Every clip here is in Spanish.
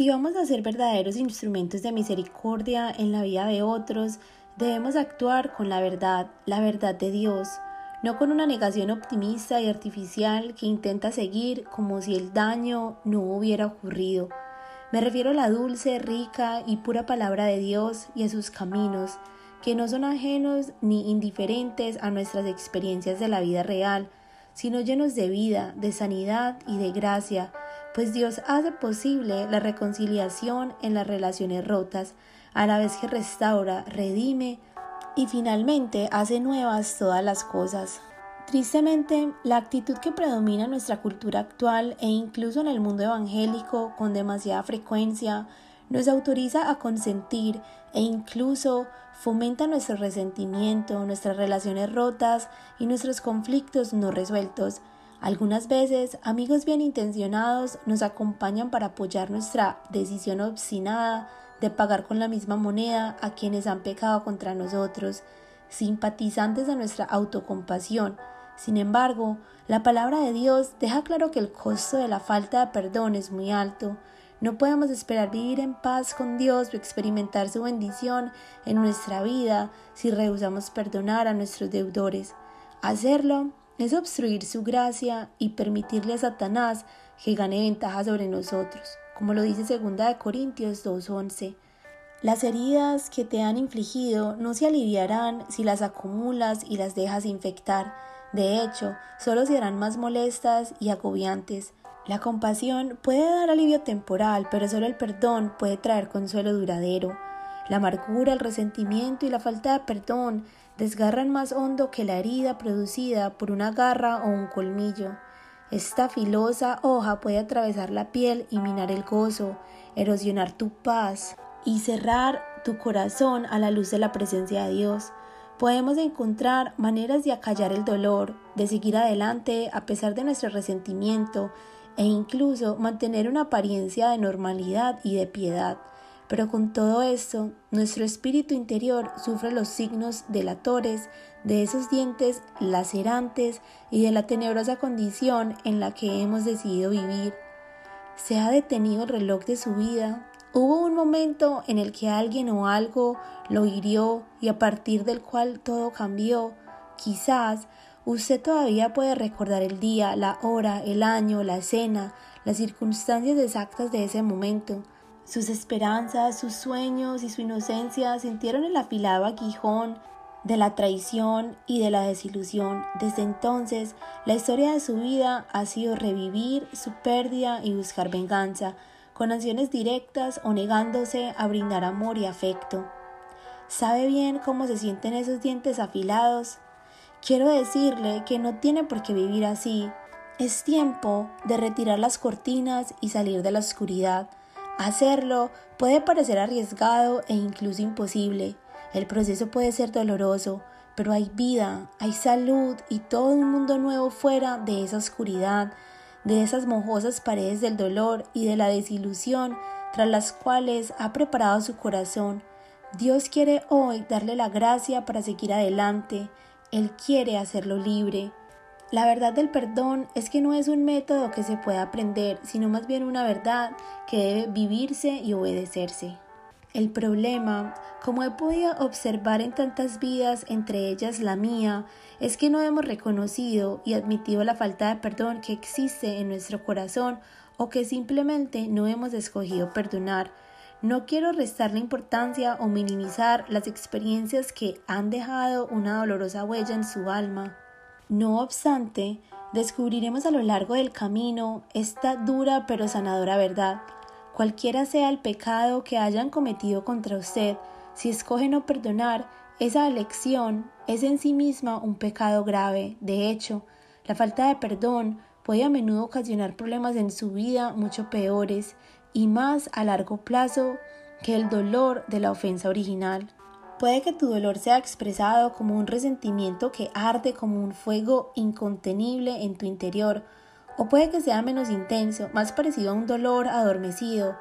Si vamos a ser verdaderos instrumentos de misericordia en la vida de otros, debemos actuar con la verdad, la verdad de Dios, no con una negación optimista y artificial que intenta seguir como si el daño no hubiera ocurrido. Me refiero a la dulce, rica y pura palabra de Dios y a sus caminos, que no son ajenos ni indiferentes a nuestras experiencias de la vida real, sino llenos de vida, de sanidad y de gracia, pues Dios hace posible la reconciliación en las relaciones rotas, a la vez que restaura, redime y finalmente hace nuevas todas las cosas. Tristemente, la actitud que predomina en nuestra cultura actual e incluso en el mundo evangélico con demasiada frecuencia nos autoriza a consentir e incluso fomenta nuestro resentimiento, nuestras relaciones rotas y nuestros conflictos no resueltos. Algunas veces amigos bien intencionados nos acompañan para apoyar nuestra decisión obstinada de pagar con la misma moneda a quienes han pecado contra nosotros, simpatizantes de nuestra autocompasión. Sin embargo, la palabra de Dios deja claro que el costo de la falta de perdón es muy alto. No podemos esperar vivir en paz con Dios o experimentar su bendición en nuestra vida si rehusamos perdonar a nuestros deudores. Hacerlo es obstruir su gracia y permitirle a Satanás que gane ventaja sobre nosotros, como lo dice 2 Corintios 2.11. Las heridas que te han infligido no se aliviarán si las acumulas y las dejas infectar. De hecho, solo serán más molestas y agobiantes. La compasión puede dar alivio temporal, pero solo el perdón puede traer consuelo duradero. La amargura, el resentimiento y la falta de perdón desgarran más hondo que la herida producida por una garra o un colmillo. Esta filosa hoja puede atravesar la piel y minar el gozo, erosionar tu paz y cerrar tu corazón a la luz de la presencia de Dios. Podemos encontrar maneras de acallar el dolor, de seguir adelante a pesar de nuestro resentimiento e incluso mantener una apariencia de normalidad y de piedad. Pero con todo esto, nuestro espíritu interior sufre los signos delatores de esos dientes lacerantes y de la tenebrosa condición en la que hemos decidido vivir. Se ha detenido el reloj de su vida. Hubo un momento en el que alguien o algo lo hirió y a partir del cual todo cambió. Quizás Usted todavía puede recordar el día, la hora, el año, la escena, las circunstancias exactas de ese momento. Sus esperanzas, sus sueños y su inocencia sintieron el afilado aguijón de la traición y de la desilusión. Desde entonces, la historia de su vida ha sido revivir su pérdida y buscar venganza, con acciones directas o negándose a brindar amor y afecto. ¿Sabe bien cómo se sienten esos dientes afilados? Quiero decirle que no tiene por qué vivir así. Es tiempo de retirar las cortinas y salir de la oscuridad. Hacerlo puede parecer arriesgado e incluso imposible. El proceso puede ser doloroso, pero hay vida, hay salud y todo un mundo nuevo fuera de esa oscuridad, de esas mojosas paredes del dolor y de la desilusión tras las cuales ha preparado su corazón. Dios quiere hoy darle la gracia para seguir adelante, él quiere hacerlo libre. La verdad del perdón es que no es un método que se pueda aprender, sino más bien una verdad que debe vivirse y obedecerse. El problema, como he podido observar en tantas vidas, entre ellas la mía, es que no hemos reconocido y admitido la falta de perdón que existe en nuestro corazón o que simplemente no hemos escogido perdonar no quiero restarle importancia o minimizar las experiencias que han dejado una dolorosa huella en su alma. No obstante, descubriremos a lo largo del camino esta dura pero sanadora verdad. Cualquiera sea el pecado que hayan cometido contra usted, si escoge no perdonar, esa elección es en sí misma un pecado grave. De hecho, la falta de perdón puede a menudo ocasionar problemas en su vida mucho peores y más a largo plazo que el dolor de la ofensa original. Puede que tu dolor sea expresado como un resentimiento que arde como un fuego incontenible en tu interior, o puede que sea menos intenso, más parecido a un dolor adormecido.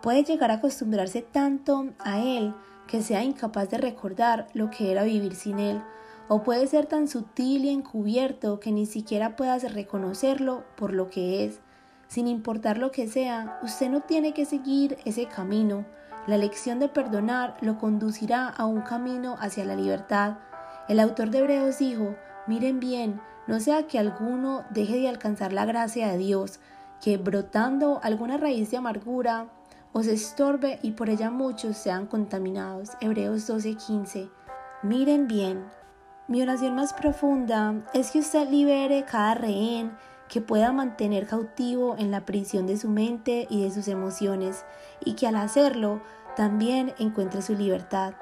Puede llegar a acostumbrarse tanto a él que sea incapaz de recordar lo que era vivir sin él, o puede ser tan sutil y encubierto que ni siquiera puedas reconocerlo por lo que es. sin importar lo que sea, usted no tiene que seguir ese camino. La lección de perdonar lo conducirá a un camino hacia la libertad. El autor de Hebreos dijo, miren bien, no sea que alguno deje de alcanzar la gracia de Dios, que brotando alguna raíz de amargura os estorbe y por ella muchos sean contaminados. Hebreos 12:15. Miren bien, mi oración más profunda es que usted libere cada rehén que pueda mantener cautivo en la prisión de su mente y de sus emociones, y que al hacerlo también encuentre su libertad.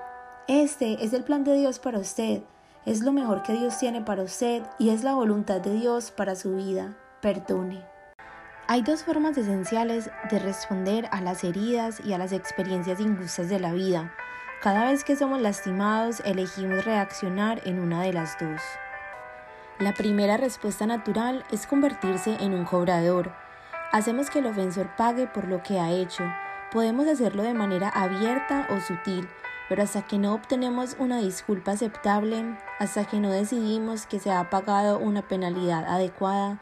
Este es el plan de Dios para usted, es lo mejor que Dios tiene para usted y es la voluntad de Dios para su vida. Perdone. Hay dos formas esenciales de responder a las heridas y a las experiencias injustas de la vida. Cada vez que somos lastimados, elegimos reaccionar en una de las dos. La primera respuesta natural es convertirse en un cobrador. Hacemos que el ofensor pague por lo que ha hecho. Podemos hacerlo de manera abierta o sutil, pero hasta que no obtenemos una disculpa aceptable, hasta que no decidimos que se ha pagado una penalidad adecuada,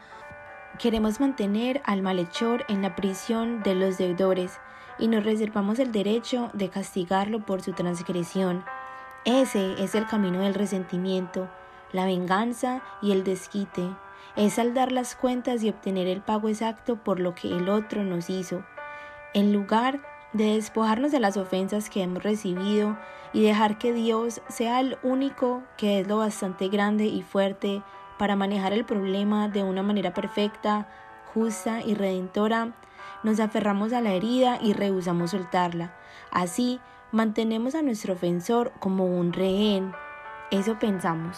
queremos mantener al malhechor en la prisión de los deudores y nos reservamos el derecho de castigarlo por su transgresión. Ese es el camino del resentimiento la venganza y el desquite. Es saldar las cuentas y obtener el pago exacto por lo que el otro nos hizo. En lugar de despojarnos de las ofensas que hemos recibido y dejar que Dios sea el único que es lo bastante grande y fuerte para manejar el problema de una manera perfecta, justa y redentora, nos aferramos a la herida y rehusamos soltarla. Así, mantenemos a nuestro ofensor como un rehén. Eso pensamos.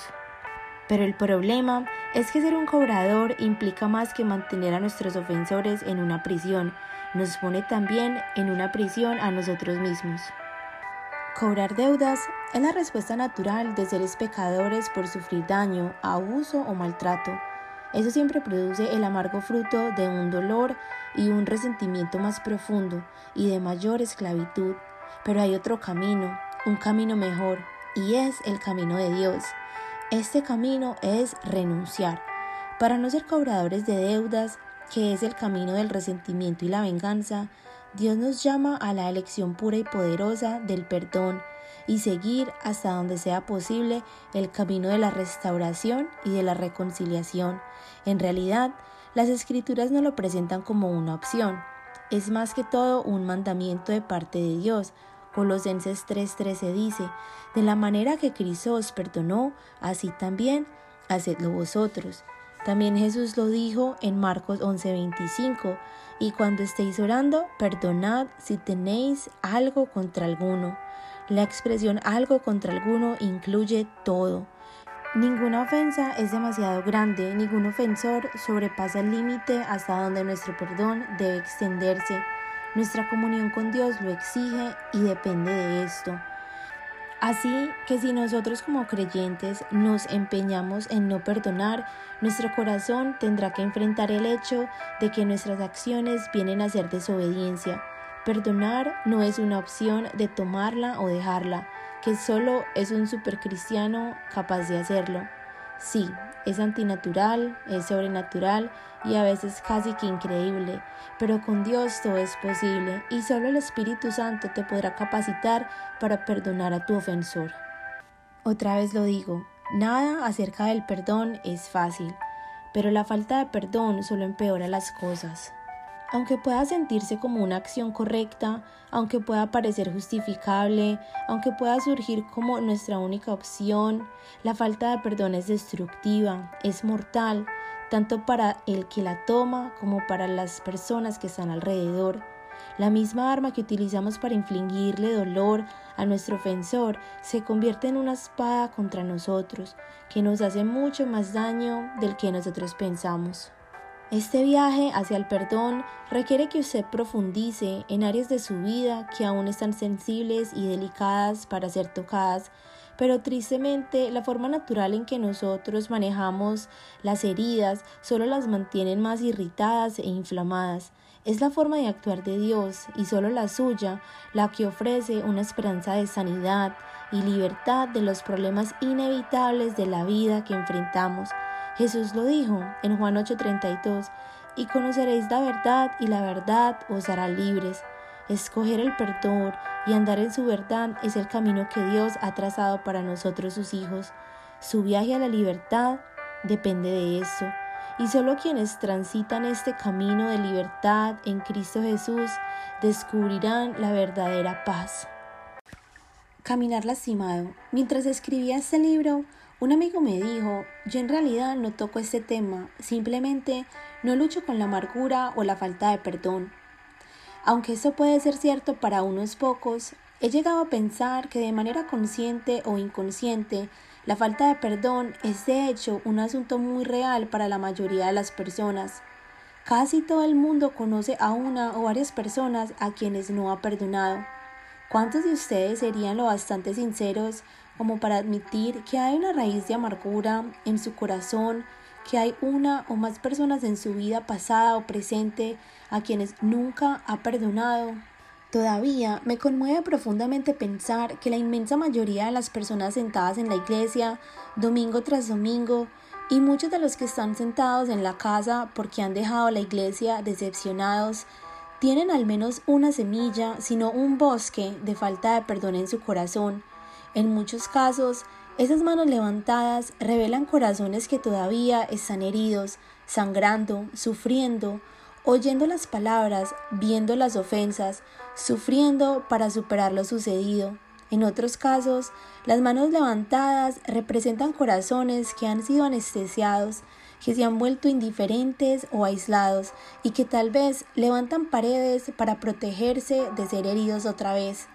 Pero el problema es que ser un cobrador implica más que mantener a nuestros ofensores en una prisión, nos pone también en una prisión a nosotros mismos. Cobrar deudas es la respuesta natural de seres pecadores por sufrir daño, abuso o maltrato. Eso siempre produce el amargo fruto de un dolor y un resentimiento más profundo y de mayor esclavitud. Pero hay otro camino, un camino mejor, y es el camino de Dios. Este camino es renunciar, para no ser cobradores de deudas, que es el camino del resentimiento y la venganza, Dios nos llama a la elección pura y poderosa del perdón y seguir hasta donde sea posible el camino de la restauración y de la reconciliación. En realidad, las escrituras no lo presentan como una opción, es más que todo un mandamiento de parte de Dios, Colosenses 3:13 dice, de la manera que Cristo os perdonó, así también hacedlo vosotros. También Jesús lo dijo en Marcos 11:25, y cuando estéis orando, perdonad si tenéis algo contra alguno. La expresión algo contra alguno incluye todo. Ninguna ofensa es demasiado grande, ningún ofensor sobrepasa el límite hasta donde nuestro perdón debe extenderse. Nuestra comunión con Dios lo exige y depende de esto. Así que si nosotros como creyentes nos empeñamos en no perdonar, nuestro corazón tendrá que enfrentar el hecho de que nuestras acciones vienen a ser desobediencia. Perdonar no es una opción de tomarla o dejarla, que solo es un supercristiano capaz de hacerlo. Sí, es antinatural, es sobrenatural y a veces casi que increíble, pero con Dios todo es posible y solo el Espíritu Santo te podrá capacitar para perdonar a tu ofensor. Otra vez lo digo, nada acerca del perdón es fácil, pero la falta de perdón solo empeora las cosas. Aunque pueda sentirse como una acción correcta, aunque pueda parecer justificable, aunque pueda surgir como nuestra única opción, la falta de perdón es destructiva, es mortal, tanto para el que la toma como para las personas que están alrededor. La misma arma que utilizamos para infligirle dolor a nuestro ofensor se convierte en una espada contra nosotros, que nos hace mucho más daño del que nosotros pensamos. Este viaje hacia el perdón requiere que usted profundice en áreas de su vida que aún están sensibles y delicadas para ser tocadas, pero tristemente la forma natural en que nosotros manejamos las heridas solo las mantienen más irritadas e inflamadas. Es la forma de actuar de Dios y solo la suya la que ofrece una esperanza de sanidad y libertad de los problemas inevitables de la vida que enfrentamos. Jesús lo dijo en Juan 8:32, y conoceréis la verdad y la verdad os hará libres. Escoger el perdón y andar en su verdad es el camino que Dios ha trazado para nosotros sus hijos. Su viaje a la libertad depende de eso. Y solo quienes transitan este camino de libertad en Cristo Jesús descubrirán la verdadera paz. Caminar lastimado. Mientras escribía este libro, un amigo me dijo, yo en realidad no toco este tema, simplemente no lucho con la amargura o la falta de perdón. Aunque eso puede ser cierto para unos pocos, he llegado a pensar que de manera consciente o inconsciente, la falta de perdón es de hecho un asunto muy real para la mayoría de las personas. Casi todo el mundo conoce a una o varias personas a quienes no ha perdonado. ¿Cuántos de ustedes serían lo bastante sinceros como para admitir que hay una raíz de amargura en su corazón, que hay una o más personas en su vida pasada o presente a quienes nunca ha perdonado. Todavía me conmueve profundamente pensar que la inmensa mayoría de las personas sentadas en la iglesia, domingo tras domingo, y muchos de los que están sentados en la casa porque han dejado la iglesia decepcionados, tienen al menos una semilla, sino un bosque de falta de perdón en su corazón, en muchos casos, esas manos levantadas revelan corazones que todavía están heridos, sangrando, sufriendo, oyendo las palabras, viendo las ofensas, sufriendo para superar lo sucedido. En otros casos, las manos levantadas representan corazones que han sido anestesiados, que se han vuelto indiferentes o aislados y que tal vez levantan paredes para protegerse de ser heridos otra vez.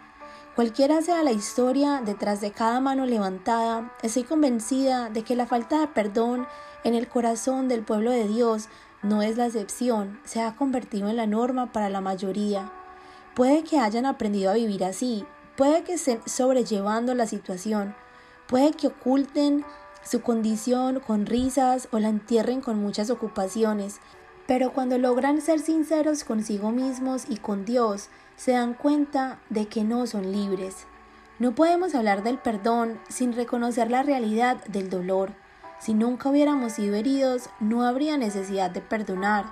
Cualquiera sea la historia detrás de cada mano levantada, estoy convencida de que la falta de perdón en el corazón del pueblo de Dios no es la excepción, se ha convertido en la norma para la mayoría. Puede que hayan aprendido a vivir así, puede que estén sobrellevando la situación, puede que oculten su condición con risas o la entierren con muchas ocupaciones, pero cuando logran ser sinceros consigo mismos y con Dios, se dan cuenta de que no son libres. No podemos hablar del perdón sin reconocer la realidad del dolor. Si nunca hubiéramos sido heridos, no habría necesidad de perdonar.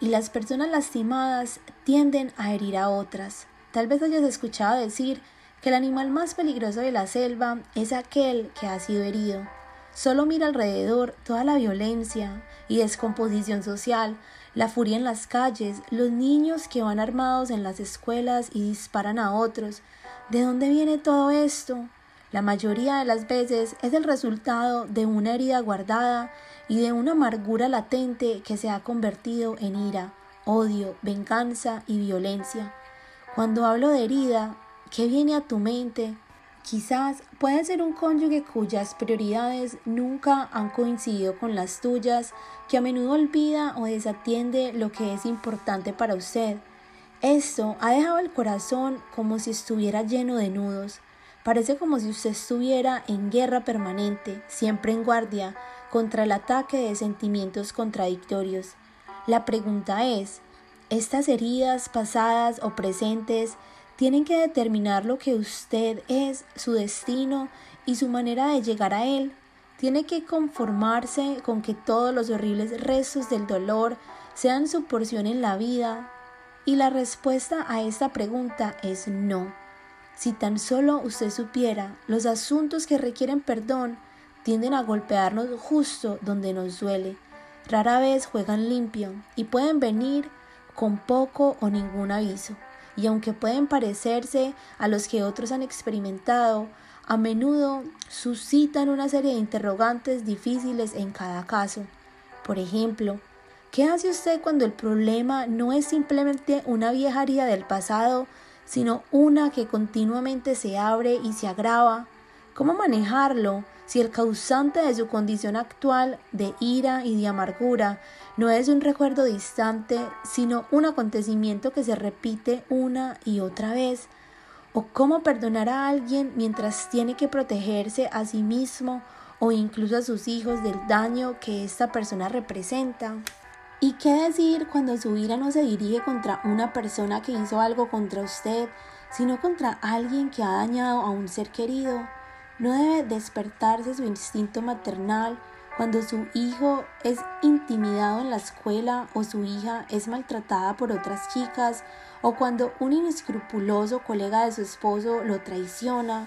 Y las personas lastimadas tienden a herir a otras. Tal vez hayas escuchado decir que el animal más peligroso de la selva es aquel que ha sido herido. Solo mira alrededor toda la violencia y descomposición social la furia en las calles, los niños que van armados en las escuelas y disparan a otros. ¿De dónde viene todo esto? La mayoría de las veces es el resultado de una herida guardada y de una amargura latente que se ha convertido en ira, odio, venganza y violencia. Cuando hablo de herida, ¿qué viene a tu mente? Quizás puede ser un cónyuge cuyas prioridades nunca han coincidido con las tuyas, que a menudo olvida o desatiende lo que es importante para usted. Esto ha dejado el corazón como si estuviera lleno de nudos. Parece como si usted estuviera en guerra permanente, siempre en guardia, contra el ataque de sentimientos contradictorios. La pregunta es, ¿estas heridas pasadas o presentes tienen que determinar lo que usted es, su destino y su manera de llegar a él. Tiene que conformarse con que todos los horribles restos del dolor sean su porción en la vida. Y la respuesta a esta pregunta es no. Si tan solo usted supiera, los asuntos que requieren perdón tienden a golpearnos justo donde nos duele. Rara vez juegan limpio y pueden venir con poco o ningún aviso y aunque pueden parecerse a los que otros han experimentado, a menudo suscitan una serie de interrogantes difíciles en cada caso. Por ejemplo, ¿qué hace usted cuando el problema no es simplemente una vieja herida del pasado, sino una que continuamente se abre y se agrava? ¿Cómo manejarlo si el causante de su condición actual de ira y de amargura no es un recuerdo distante, sino un acontecimiento que se repite una y otra vez? ¿O cómo perdonar a alguien mientras tiene que protegerse a sí mismo o incluso a sus hijos del daño que esta persona representa? ¿Y qué decir cuando su ira no se dirige contra una persona que hizo algo contra usted, sino contra alguien que ha dañado a un ser querido? No debe despertarse su instinto maternal cuando su hijo es intimidado en la escuela o su hija es maltratada por otras chicas o cuando un inescrupuloso colega de su esposo lo traiciona.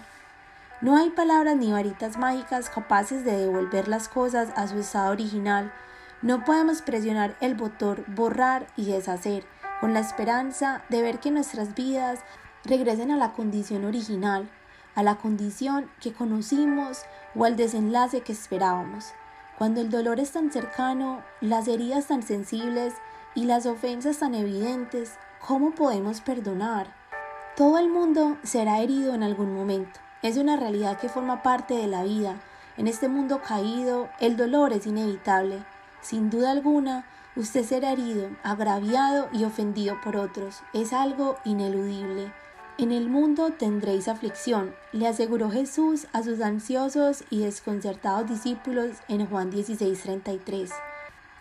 No hay palabras ni varitas mágicas capaces de devolver las cosas a su estado original. No podemos presionar el botón borrar y deshacer con la esperanza de ver que nuestras vidas regresen a la condición original, a la condición que conocimos o al desenlace que esperábamos. Cuando el dolor es tan cercano, las heridas tan sensibles y las ofensas tan evidentes, ¿cómo podemos perdonar? Todo el mundo será herido en algún momento. Es una realidad que forma parte de la vida. En este mundo caído, el dolor es inevitable. Sin duda alguna, usted será herido, agraviado y ofendido por otros. Es algo ineludible. En el mundo tendréis aflicción, le aseguró Jesús a sus ansiosos y desconcertados discípulos en Juan 16:33.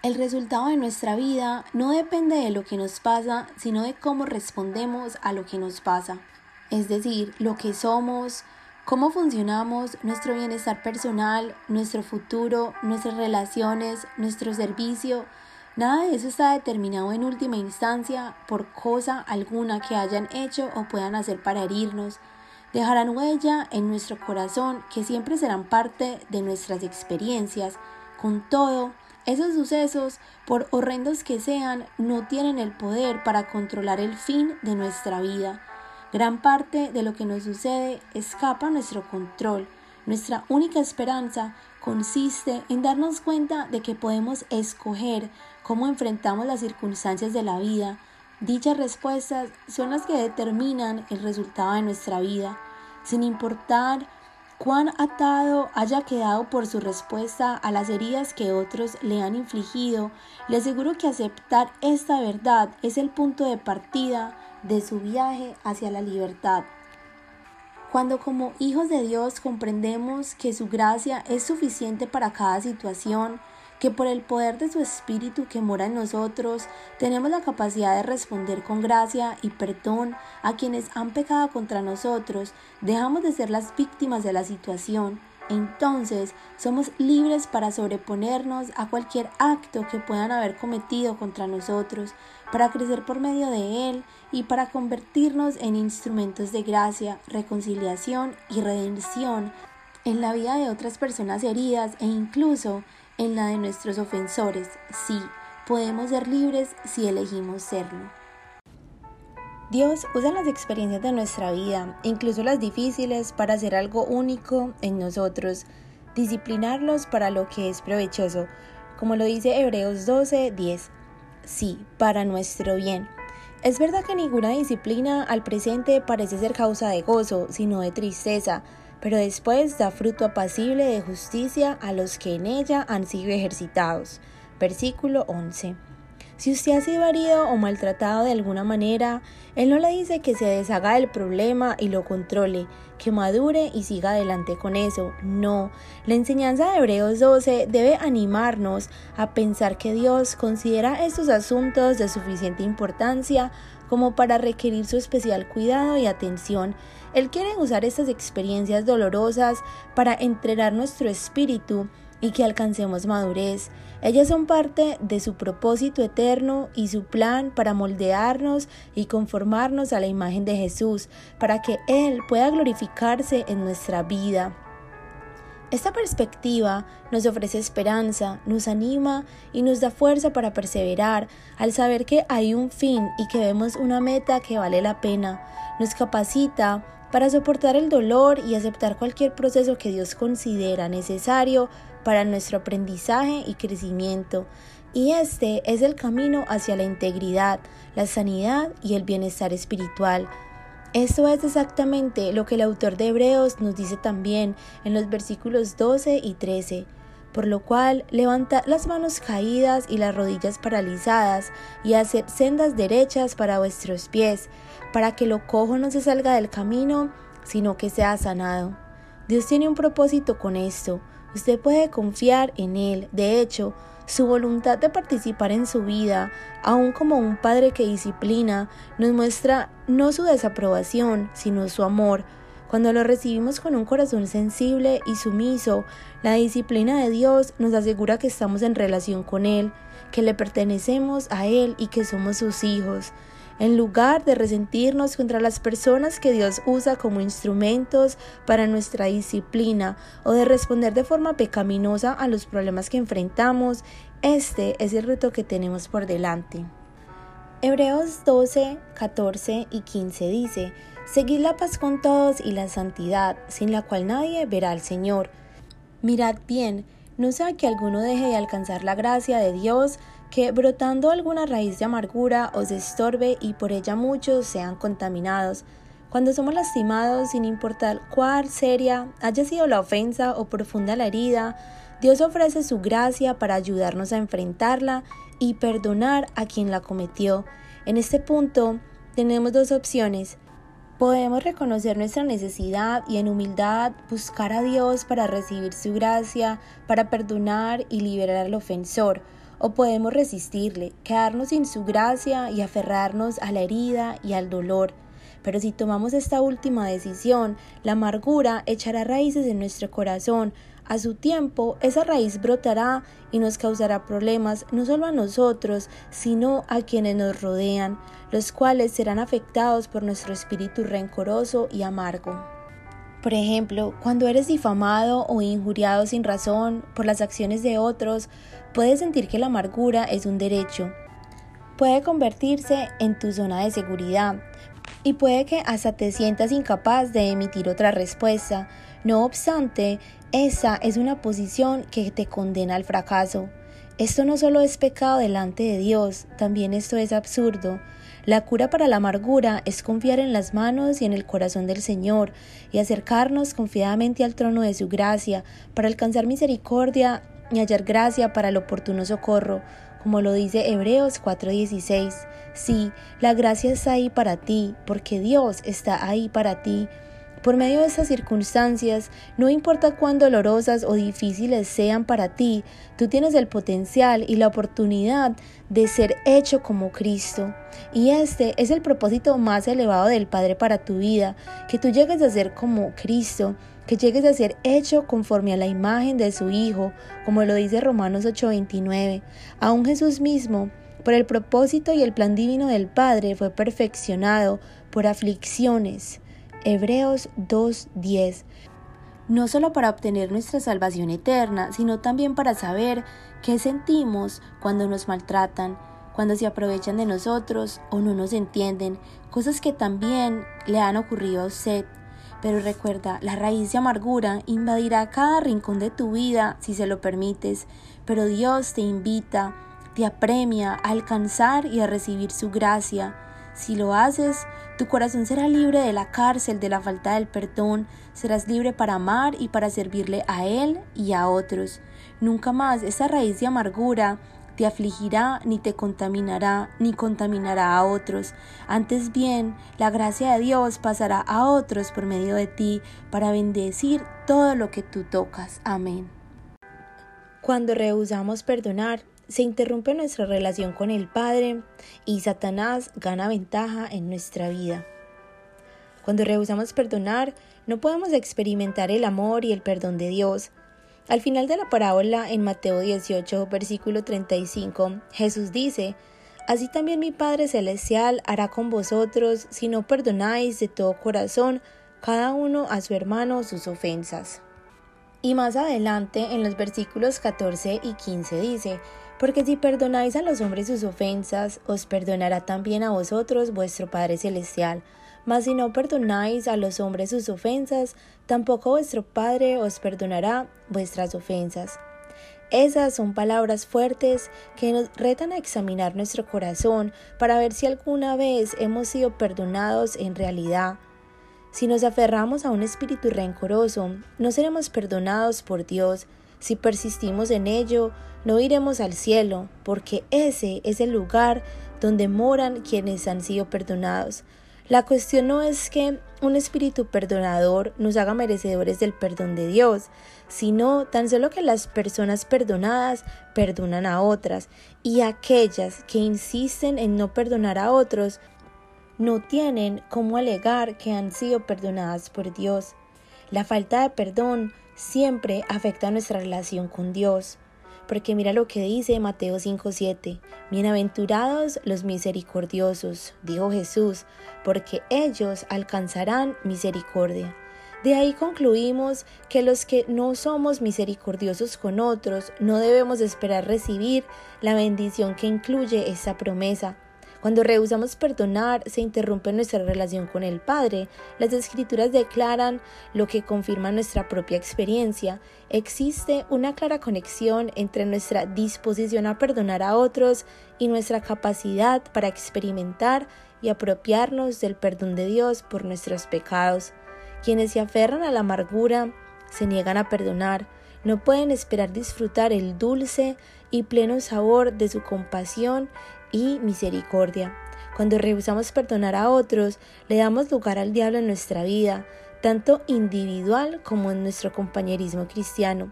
El resultado de nuestra vida no depende de lo que nos pasa, sino de cómo respondemos a lo que nos pasa. Es decir, lo que somos, cómo funcionamos, nuestro bienestar personal, nuestro futuro, nuestras relaciones, nuestro servicio, Nada de eso está determinado en última instancia por cosa alguna que hayan hecho o puedan hacer para herirnos. Dejarán huella en nuestro corazón que siempre serán parte de nuestras experiencias. Con todo, esos sucesos, por horrendos que sean, no tienen el poder para controlar el fin de nuestra vida. Gran parte de lo que nos sucede escapa nuestro control. Nuestra única esperanza consiste en darnos cuenta de que podemos escoger cómo enfrentamos las circunstancias de la vida. Dichas respuestas son las que determinan el resultado de nuestra vida, sin importar cuán atado haya quedado por su respuesta a las heridas que otros le han infligido, le aseguro que aceptar esta verdad es el punto de partida de su viaje hacia la libertad. Cuando como hijos de Dios comprendemos que su gracia es suficiente para cada situación, que por el poder de su Espíritu que mora en nosotros tenemos la capacidad de responder con gracia y perdón a quienes han pecado contra nosotros, dejamos de ser las víctimas de la situación. Entonces somos libres para sobreponernos a cualquier acto que puedan haber cometido contra nosotros, para crecer por medio de Él y para convertirnos en instrumentos de gracia, reconciliación y redención en la vida de otras personas heridas e incluso en la de nuestros ofensores. Sí, podemos ser libres si elegimos serlo. Dios usa las experiencias de nuestra vida, incluso las difíciles, para hacer algo único en nosotros, disciplinarlos para lo que es provechoso, como lo dice Hebreos 12, 10 sí, para nuestro bien. Es verdad que ninguna disciplina al presente parece ser causa de gozo, sino de tristeza, pero después da fruto apacible de justicia a los que en ella han sido ejercitados. Versículo 11. Si usted ha sido herido o maltratado de alguna manera, Él no le dice que se deshaga del problema y lo controle, que madure y siga adelante con eso. No, la enseñanza de Hebreos 12 debe animarnos a pensar que Dios considera estos asuntos de suficiente importancia como para requerir su especial cuidado y atención. Él quiere usar estas experiencias dolorosas para entrenar nuestro espíritu y que alcancemos madurez. Ellas son parte de su propósito eterno y su plan para moldearnos y conformarnos a la imagen de Jesús, para que Él pueda glorificarse en nuestra vida. Esta perspectiva nos ofrece esperanza, nos anima y nos da fuerza para perseverar al saber que hay un fin y que vemos una meta que vale la pena. Nos capacita para soportar el dolor y aceptar cualquier proceso que Dios considera necesario para nuestro aprendizaje y crecimiento. Y este es el camino hacia la integridad, la sanidad y el bienestar espiritual. Esto es exactamente lo que el autor de Hebreos nos dice también en los versículos 12 y 13 por lo cual levantad las manos caídas y las rodillas paralizadas, y haced sendas derechas para vuestros pies, para que lo cojo no se salga del camino, sino que sea sanado. Dios tiene un propósito con esto, Usted puede confiar en Él. De hecho, su voluntad de participar en su vida, aun como un padre que disciplina, nos muestra no su desaprobación, sino su amor. Cuando lo recibimos con un corazón sensible y sumiso, la disciplina de Dios nos asegura que estamos en relación con Él, que le pertenecemos a Él y que somos sus hijos. En lugar de resentirnos contra las personas que Dios usa como instrumentos para nuestra disciplina o de responder de forma pecaminosa a los problemas que enfrentamos, este es el reto que tenemos por delante. Hebreos 12, 14 y 15 dice, Seguid la paz con todos y la santidad, sin la cual nadie verá al Señor. Mirad bien, no sea que alguno deje de alcanzar la gracia de Dios, que brotando alguna raíz de amargura os estorbe y por ella muchos sean contaminados. Cuando somos lastimados, sin importar cuál seria haya sido la ofensa o profunda la herida, Dios ofrece su gracia para ayudarnos a enfrentarla y perdonar a quien la cometió. En este punto tenemos dos opciones. Podemos reconocer nuestra necesidad y en humildad buscar a Dios para recibir su gracia, para perdonar y liberar al ofensor, o podemos resistirle, quedarnos sin su gracia y aferrarnos a la herida y al dolor. Pero si tomamos esta última decisión, la amargura echará raíces en nuestro corazón, a su tiempo, esa raíz brotará y nos causará problemas no solo a nosotros, sino a quienes nos rodean, los cuales serán afectados por nuestro espíritu rencoroso y amargo. Por ejemplo, cuando eres difamado o injuriado sin razón por las acciones de otros, puedes sentir que la amargura es un derecho. Puede convertirse en tu zona de seguridad y puede que hasta te sientas incapaz de emitir otra respuesta. No obstante, esa es una posición que te condena al fracaso. Esto no solo es pecado delante de Dios, también esto es absurdo. La cura para la amargura es confiar en las manos y en el corazón del Señor y acercarnos confiadamente al trono de su gracia para alcanzar misericordia y hallar gracia para el oportuno socorro, como lo dice Hebreos 4:16. Sí, la gracia está ahí para ti, porque Dios está ahí para ti. Por medio de esas circunstancias, no importa cuán dolorosas o difíciles sean para ti, tú tienes el potencial y la oportunidad de ser hecho como Cristo. Y este es el propósito más elevado del Padre para tu vida, que tú llegues a ser como Cristo, que llegues a ser hecho conforme a la imagen de su Hijo, como lo dice Romanos 8:29. Aún Jesús mismo, por el propósito y el plan divino del Padre, fue perfeccionado por aflicciones Hebreos 2.10 no solo para obtener nuestra salvación eterna, sino también para saber qué sentimos cuando nos maltratan, cuando se aprovechan de nosotros o no nos entienden, cosas que también le han ocurrido a usted. Pero recuerda, la raíz de amargura invadirá cada rincón de tu vida si se lo permites, pero Dios te invita, te apremia a alcanzar y a recibir su gracia. Si lo haces, tu corazón será libre de la cárcel, de la falta del perdón, serás libre para amar y para servirle a Él y a otros. Nunca más esa raíz de amargura te afligirá, ni te contaminará, ni contaminará a otros. Antes bien, la gracia de Dios pasará a otros por medio de ti para bendecir todo lo que tú tocas. Amén. Cuando rehusamos perdonar, se interrumpe nuestra relación con el Padre y Satanás gana ventaja en nuestra vida. Cuando rehusamos perdonar, no podemos experimentar el amor y el perdón de Dios. Al final de la parábola en Mateo 18, versículo 35, Jesús dice, Así también mi Padre Celestial hará con vosotros si no perdonáis de todo corazón cada uno a su hermano sus ofensas. Y más adelante, en los versículos 14 y 15 dice, porque si perdonáis a los hombres sus ofensas, os perdonará también a vosotros vuestro Padre Celestial. Mas si no perdonáis a los hombres sus ofensas, tampoco vuestro Padre os perdonará vuestras ofensas. Esas son palabras fuertes que nos retan a examinar nuestro corazón para ver si alguna vez hemos sido perdonados en realidad. Si nos aferramos a un espíritu rencoroso, no seremos perdonados por Dios, si persistimos en ello, no iremos al cielo, porque ese es el lugar donde moran quienes han sido perdonados. La cuestión no es que un espíritu perdonador nos haga merecedores del perdón de Dios, sino tan solo que las personas perdonadas perdonan a otras y aquellas que insisten en no perdonar a otros no tienen cómo alegar que han sido perdonadas por Dios. La falta de perdón siempre afecta nuestra relación con Dios. Porque mira lo que dice Mateo 5:7. Bienaventurados los misericordiosos, dijo Jesús, porque ellos alcanzarán misericordia. De ahí concluimos que los que no somos misericordiosos con otros no debemos esperar recibir la bendición que incluye esta promesa. Cuando rehusamos perdonar, se interrumpe nuestra relación con el Padre. Las escrituras declaran lo que confirma nuestra propia experiencia. Existe una clara conexión entre nuestra disposición a perdonar a otros y nuestra capacidad para experimentar y apropiarnos del perdón de Dios por nuestros pecados. Quienes se aferran a la amargura se niegan a perdonar, no pueden esperar disfrutar el dulce y pleno sabor de su compasión y misericordia. Cuando rehusamos perdonar a otros, le damos lugar al diablo en nuestra vida, tanto individual como en nuestro compañerismo cristiano.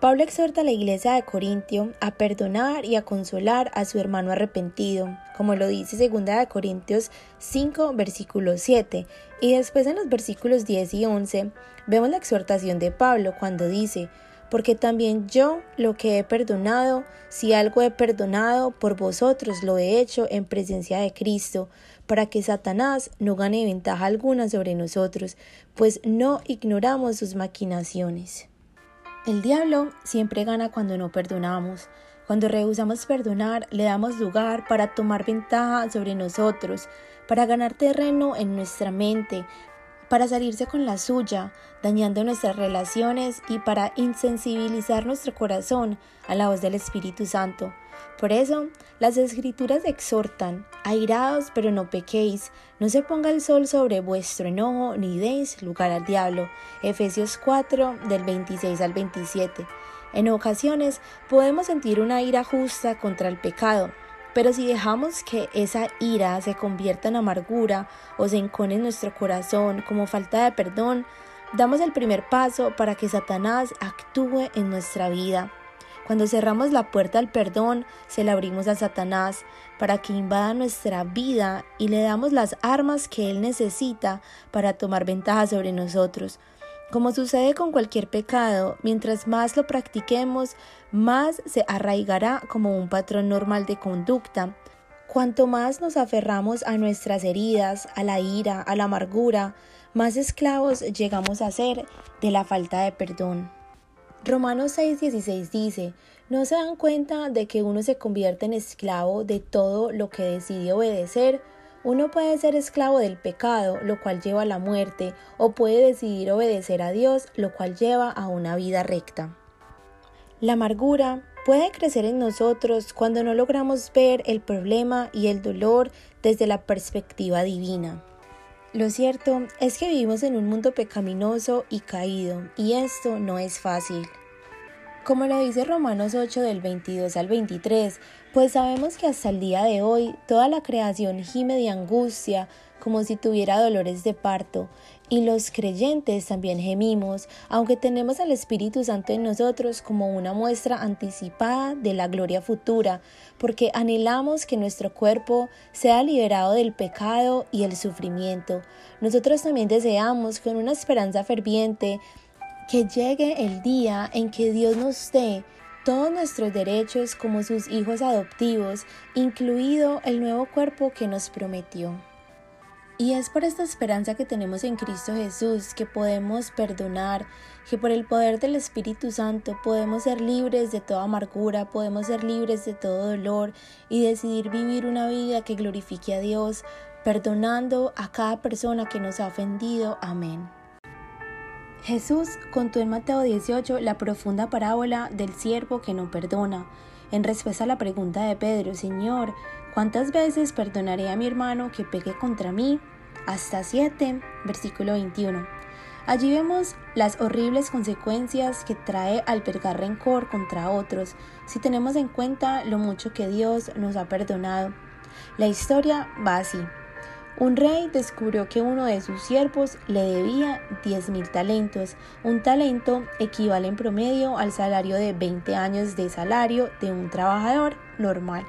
Pablo exhorta a la iglesia de Corintio a perdonar y a consolar a su hermano arrepentido, como lo dice 2 de Corintios 5, versículo 7, y después en los versículos 10 y 11 vemos la exhortación de Pablo cuando dice, porque también yo lo que he perdonado, si algo he perdonado, por vosotros lo he hecho en presencia de Cristo, para que Satanás no gane ventaja alguna sobre nosotros, pues no ignoramos sus maquinaciones. El diablo siempre gana cuando no perdonamos. Cuando rehusamos perdonar, le damos lugar para tomar ventaja sobre nosotros, para ganar terreno en nuestra mente, para salirse con la suya, dañando nuestras relaciones y para insensibilizar nuestro corazón a la voz del Espíritu Santo. Por eso, las escrituras exhortan, airados pero no pequéis, no se ponga el sol sobre vuestro enojo, ni deis lugar al diablo. Efesios 4 del 26 al 27. En ocasiones podemos sentir una ira justa contra el pecado, pero si dejamos que esa ira se convierta en amargura o se encone en nuestro corazón como falta de perdón, damos el primer paso para que Satanás actúe en nuestra vida. Cuando cerramos la puerta al perdón, se la abrimos a Satanás para que invada nuestra vida y le damos las armas que él necesita para tomar ventaja sobre nosotros. Como sucede con cualquier pecado, mientras más lo practiquemos, más se arraigará como un patrón normal de conducta. Cuanto más nos aferramos a nuestras heridas, a la ira, a la amargura, más esclavos llegamos a ser de la falta de perdón. Romanos 6:16 dice, ¿no se dan cuenta de que uno se convierte en esclavo de todo lo que decide obedecer? Uno puede ser esclavo del pecado, lo cual lleva a la muerte, o puede decidir obedecer a Dios, lo cual lleva a una vida recta. La amargura puede crecer en nosotros cuando no logramos ver el problema y el dolor desde la perspectiva divina. Lo cierto es que vivimos en un mundo pecaminoso y caído, y esto no es fácil. Como lo dice Romanos 8 del 22 al 23, pues sabemos que hasta el día de hoy toda la creación gime de angustia como si tuviera dolores de parto, y los creyentes también gemimos, aunque tenemos al Espíritu Santo en nosotros como una muestra anticipada de la gloria futura, porque anhelamos que nuestro cuerpo sea liberado del pecado y el sufrimiento. Nosotros también deseamos con una esperanza ferviente que llegue el día en que Dios nos dé todos nuestros derechos como sus hijos adoptivos, incluido el nuevo cuerpo que nos prometió. Y es por esta esperanza que tenemos en Cristo Jesús que podemos perdonar, que por el poder del Espíritu Santo podemos ser libres de toda amargura, podemos ser libres de todo dolor y decidir vivir una vida que glorifique a Dios, perdonando a cada persona que nos ha ofendido. Amén. Jesús contó en Mateo 18 la profunda parábola del siervo que no perdona. En respuesta a la pregunta de Pedro, Señor, ¿cuántas veces perdonaré a mi hermano que pegue contra mí? Hasta siete, versículo 21. Allí vemos las horribles consecuencias que trae albergar rencor contra otros, si tenemos en cuenta lo mucho que Dios nos ha perdonado. La historia va así. Un rey descubrió que uno de sus siervos le debía diez mil talentos. Un talento equivale en promedio al salario de 20 años de salario de un trabajador normal.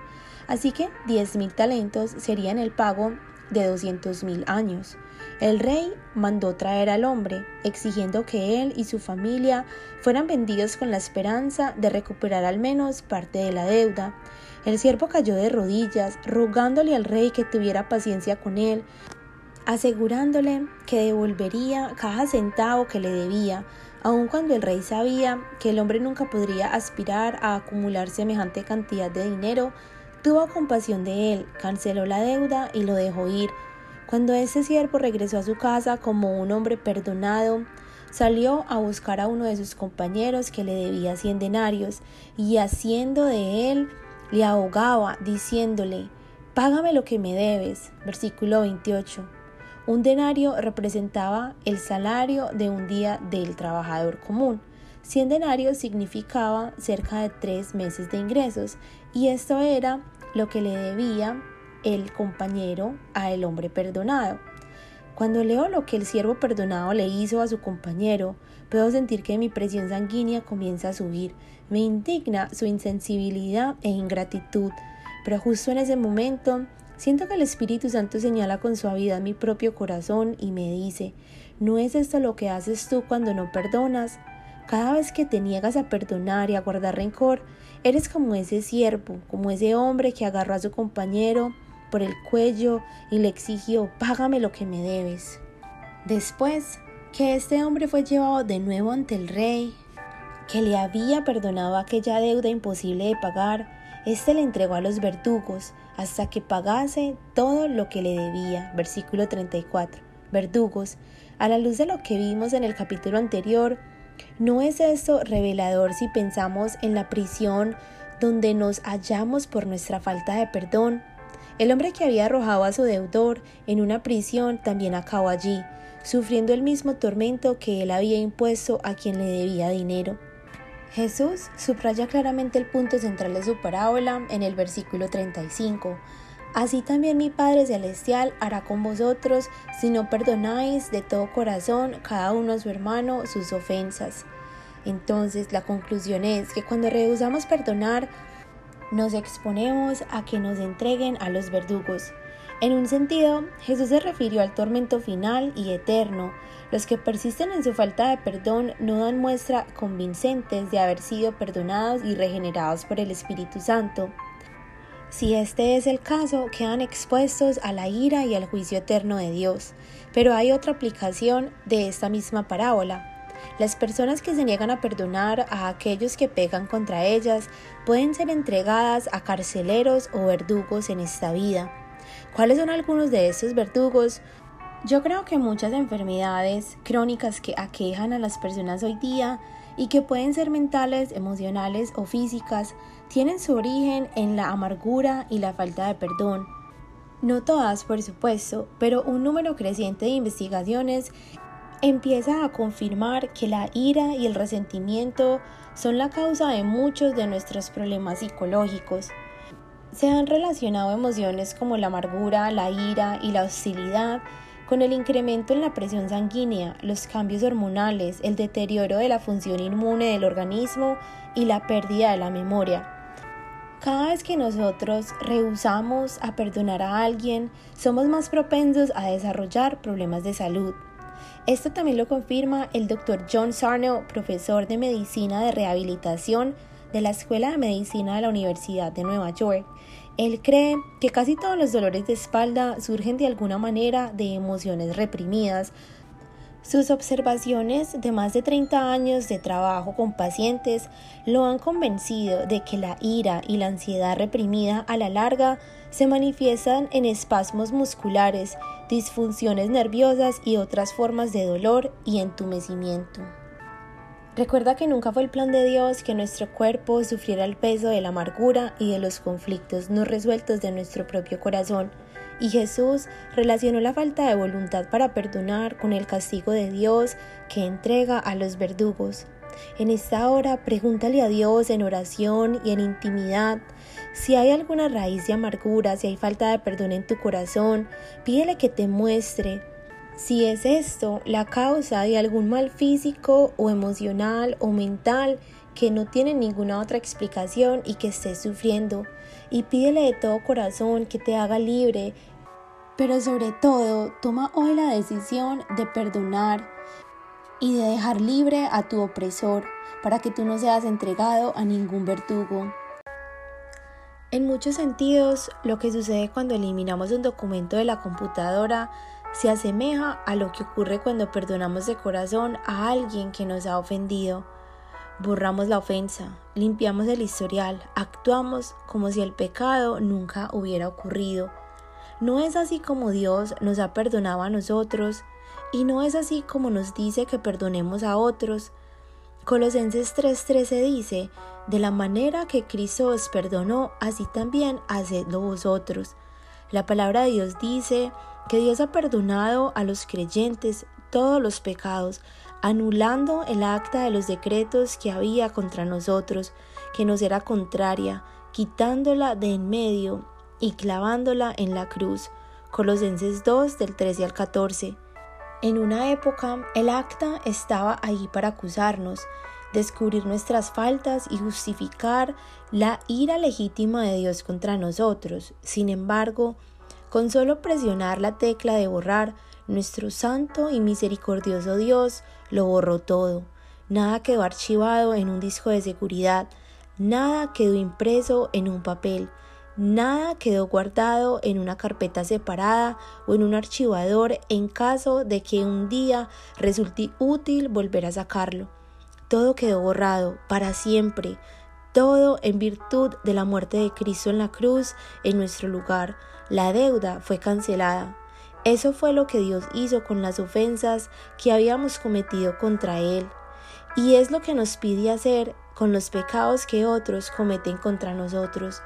Así que diez mil talentos serían el pago de doscientos mil años. El rey mandó traer al hombre, exigiendo que él y su familia fueran vendidos con la esperanza de recuperar al menos parte de la deuda. El siervo cayó de rodillas, rogándole al rey que tuviera paciencia con él, asegurándole que devolvería cada centavo que le debía, aun cuando el rey sabía que el hombre nunca podría aspirar a acumular semejante cantidad de dinero, tuvo compasión de él, canceló la deuda y lo dejó ir. Cuando ese siervo regresó a su casa como un hombre perdonado, salió a buscar a uno de sus compañeros que le debía cien denarios, y haciendo de él le ahogaba, diciéndole, Págame lo que me debes. Versículo 28. Un denario representaba el salario de un día del trabajador común. Cien denarios significaba cerca de tres meses de ingresos y esto era lo que le debía el compañero a el hombre perdonado. Cuando leo lo que el siervo perdonado le hizo a su compañero, puedo sentir que mi presión sanguínea comienza a subir. Me indigna su insensibilidad e ingratitud, pero justo en ese momento siento que el Espíritu Santo señala con suavidad mi propio corazón y me dice, ¿no es esto lo que haces tú cuando no perdonas? Cada vez que te niegas a perdonar y a guardar rencor, eres como ese siervo, como ese hombre que agarró a su compañero por el cuello y le exigió, págame lo que me debes. Después que este hombre fue llevado de nuevo ante el rey, que le había perdonado aquella deuda imposible de pagar, éste le entregó a los verdugos hasta que pagase todo lo que le debía. Versículo 34. Verdugos, a la luz de lo que vimos en el capítulo anterior, ¿no es esto revelador si pensamos en la prisión donde nos hallamos por nuestra falta de perdón? El hombre que había arrojado a su deudor en una prisión también acabó allí, sufriendo el mismo tormento que él había impuesto a quien le debía dinero. Jesús subraya claramente el punto central de su parábola en el versículo 35. Así también mi Padre Celestial hará con vosotros si no perdonáis de todo corazón cada uno a su hermano sus ofensas. Entonces la conclusión es que cuando rehusamos perdonar, nos exponemos a que nos entreguen a los verdugos. En un sentido, Jesús se refirió al tormento final y eterno. Los que persisten en su falta de perdón no dan muestra convincentes de haber sido perdonados y regenerados por el Espíritu Santo. Si este es el caso, quedan expuestos a la ira y al juicio eterno de Dios. Pero hay otra aplicación de esta misma parábola. Las personas que se niegan a perdonar a aquellos que pegan contra ellas pueden ser entregadas a carceleros o verdugos en esta vida. ¿Cuáles son algunos de estos verdugos? Yo creo que muchas enfermedades crónicas que aquejan a las personas hoy día y que pueden ser mentales, emocionales o físicas, tienen su origen en la amargura y la falta de perdón. No todas, por supuesto, pero un número creciente de investigaciones empieza a confirmar que la ira y el resentimiento son la causa de muchos de nuestros problemas psicológicos. Se han relacionado emociones como la amargura, la ira y la hostilidad con el incremento en la presión sanguínea, los cambios hormonales, el deterioro de la función inmune del organismo y la pérdida de la memoria. Cada vez que nosotros rehusamos a perdonar a alguien, somos más propensos a desarrollar problemas de salud. Esto también lo confirma el doctor John Sarno, profesor de medicina de rehabilitación de la Escuela de Medicina de la Universidad de Nueva York. Él cree que casi todos los dolores de espalda surgen de alguna manera de emociones reprimidas. Sus observaciones de más de 30 años de trabajo con pacientes lo han convencido de que la ira y la ansiedad reprimida a la larga se manifiestan en espasmos musculares disfunciones nerviosas y otras formas de dolor y entumecimiento. Recuerda que nunca fue el plan de Dios que nuestro cuerpo sufriera el peso de la amargura y de los conflictos no resueltos de nuestro propio corazón, y Jesús relacionó la falta de voluntad para perdonar con el castigo de Dios que entrega a los verdugos. En esta hora pregúntale a Dios en oración y en intimidad si hay alguna raíz de amargura, si hay falta de perdón en tu corazón, pídele que te muestre. Si es esto la causa de algún mal físico o emocional o mental que no tiene ninguna otra explicación y que estés sufriendo, y pídele de todo corazón que te haga libre Pero sobre todo, toma hoy la decisión de perdonar y de dejar libre a tu opresor para que tú no seas entregado a ningún verdugo. En muchos sentidos, lo que sucede cuando eliminamos un documento de la computadora se asemeja a lo que ocurre cuando perdonamos de corazón a alguien que nos ha ofendido. Borramos la ofensa, limpiamos el historial, actuamos como si el pecado nunca hubiera ocurrido. No es así como Dios nos ha perdonado a nosotros y no es así como nos dice que perdonemos a otros. Colosenses 3:13 dice, de la manera que Cristo os perdonó, así también hacedlo vosotros. La palabra de Dios dice que Dios ha perdonado a los creyentes todos los pecados, anulando el acta de los decretos que había contra nosotros, que nos era contraria, quitándola de en medio y clavándola en la cruz. Colosenses 2 del 13 al 14. En una época el acta estaba ahí para acusarnos, descubrir nuestras faltas y justificar la ira legítima de Dios contra nosotros. Sin embargo, con solo presionar la tecla de borrar, nuestro santo y misericordioso Dios lo borró todo. Nada quedó archivado en un disco de seguridad, nada quedó impreso en un papel, nada quedó guardado en una carpeta separada o en un archivador en caso de que un día resulte útil volver a sacarlo. Todo quedó borrado para siempre, todo en virtud de la muerte de Cristo en la cruz en nuestro lugar. La deuda fue cancelada. Eso fue lo que Dios hizo con las ofensas que habíamos cometido contra Él. Y es lo que nos pide hacer con los pecados que otros cometen contra nosotros.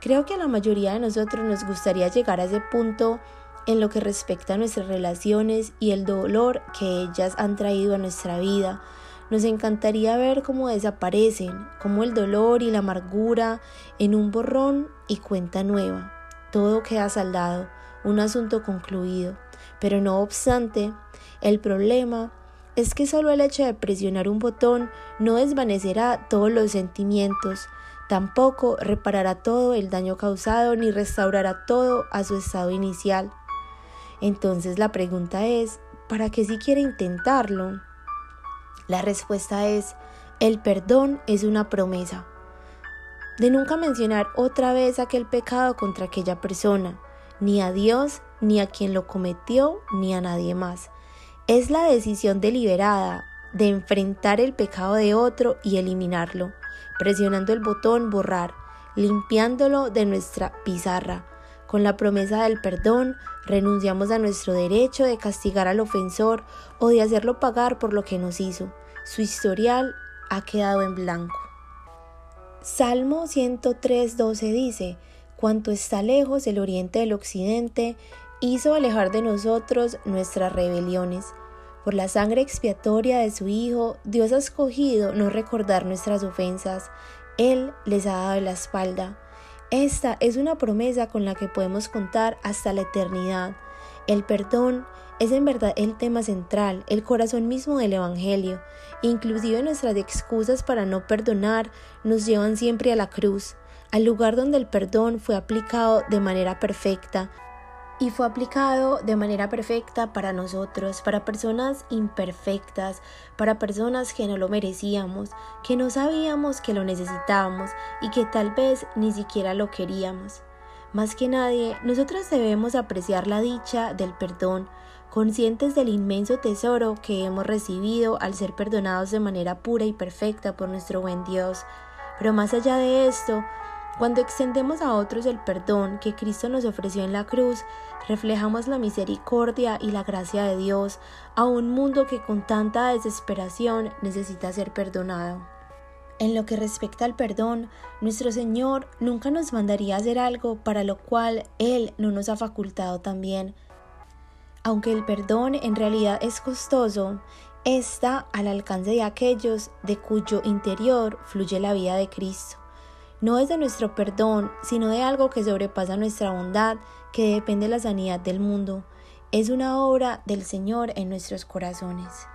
Creo que a la mayoría de nosotros nos gustaría llegar a ese punto en lo que respecta a nuestras relaciones y el dolor que ellas han traído a nuestra vida. Nos encantaría ver cómo desaparecen, cómo el dolor y la amargura en un borrón y cuenta nueva. Todo queda saldado un asunto concluido. Pero no obstante, el problema es que solo el hecho de presionar un botón no desvanecerá todos los sentimientos, tampoco reparará todo el daño causado ni restaurará todo a su estado inicial. Entonces la pregunta es, ¿para qué si quiere intentarlo? La respuesta es, el perdón es una promesa. De nunca mencionar otra vez aquel pecado contra aquella persona, ni a Dios, ni a quien lo cometió, ni a nadie más. Es la decisión deliberada de enfrentar el pecado de otro y eliminarlo, presionando el botón borrar, limpiándolo de nuestra pizarra. Con la promesa del perdón, renunciamos a nuestro derecho de castigar al ofensor o de hacerlo pagar por lo que nos hizo. Su historial ha quedado en blanco. Salmo 103.12 dice, cuanto está lejos el oriente del occidente, hizo alejar de nosotros nuestras rebeliones. Por la sangre expiatoria de su Hijo, Dios ha escogido no recordar nuestras ofensas. Él les ha dado la espalda. Esta es una promesa con la que podemos contar hasta la eternidad. El perdón es en verdad el tema central, el corazón mismo del Evangelio. Inclusive nuestras excusas para no perdonar nos llevan siempre a la cruz al lugar donde el perdón fue aplicado de manera perfecta y fue aplicado de manera perfecta para nosotros, para personas imperfectas, para personas que no lo merecíamos, que no sabíamos que lo necesitábamos y que tal vez ni siquiera lo queríamos. Más que nadie, nosotros debemos apreciar la dicha del perdón, conscientes del inmenso tesoro que hemos recibido al ser perdonados de manera pura y perfecta por nuestro buen Dios. Pero más allá de esto, cuando extendemos a otros el perdón que Cristo nos ofreció en la cruz, reflejamos la misericordia y la gracia de Dios a un mundo que con tanta desesperación necesita ser perdonado. En lo que respecta al perdón, nuestro Señor nunca nos mandaría hacer algo para lo cual Él no nos ha facultado también. Aunque el perdón en realidad es costoso, está al alcance de aquellos de cuyo interior fluye la vida de Cristo no es de nuestro perdón, sino de algo que sobrepasa nuestra bondad, que depende de la sanidad del mundo. Es una obra del Señor en nuestros corazones.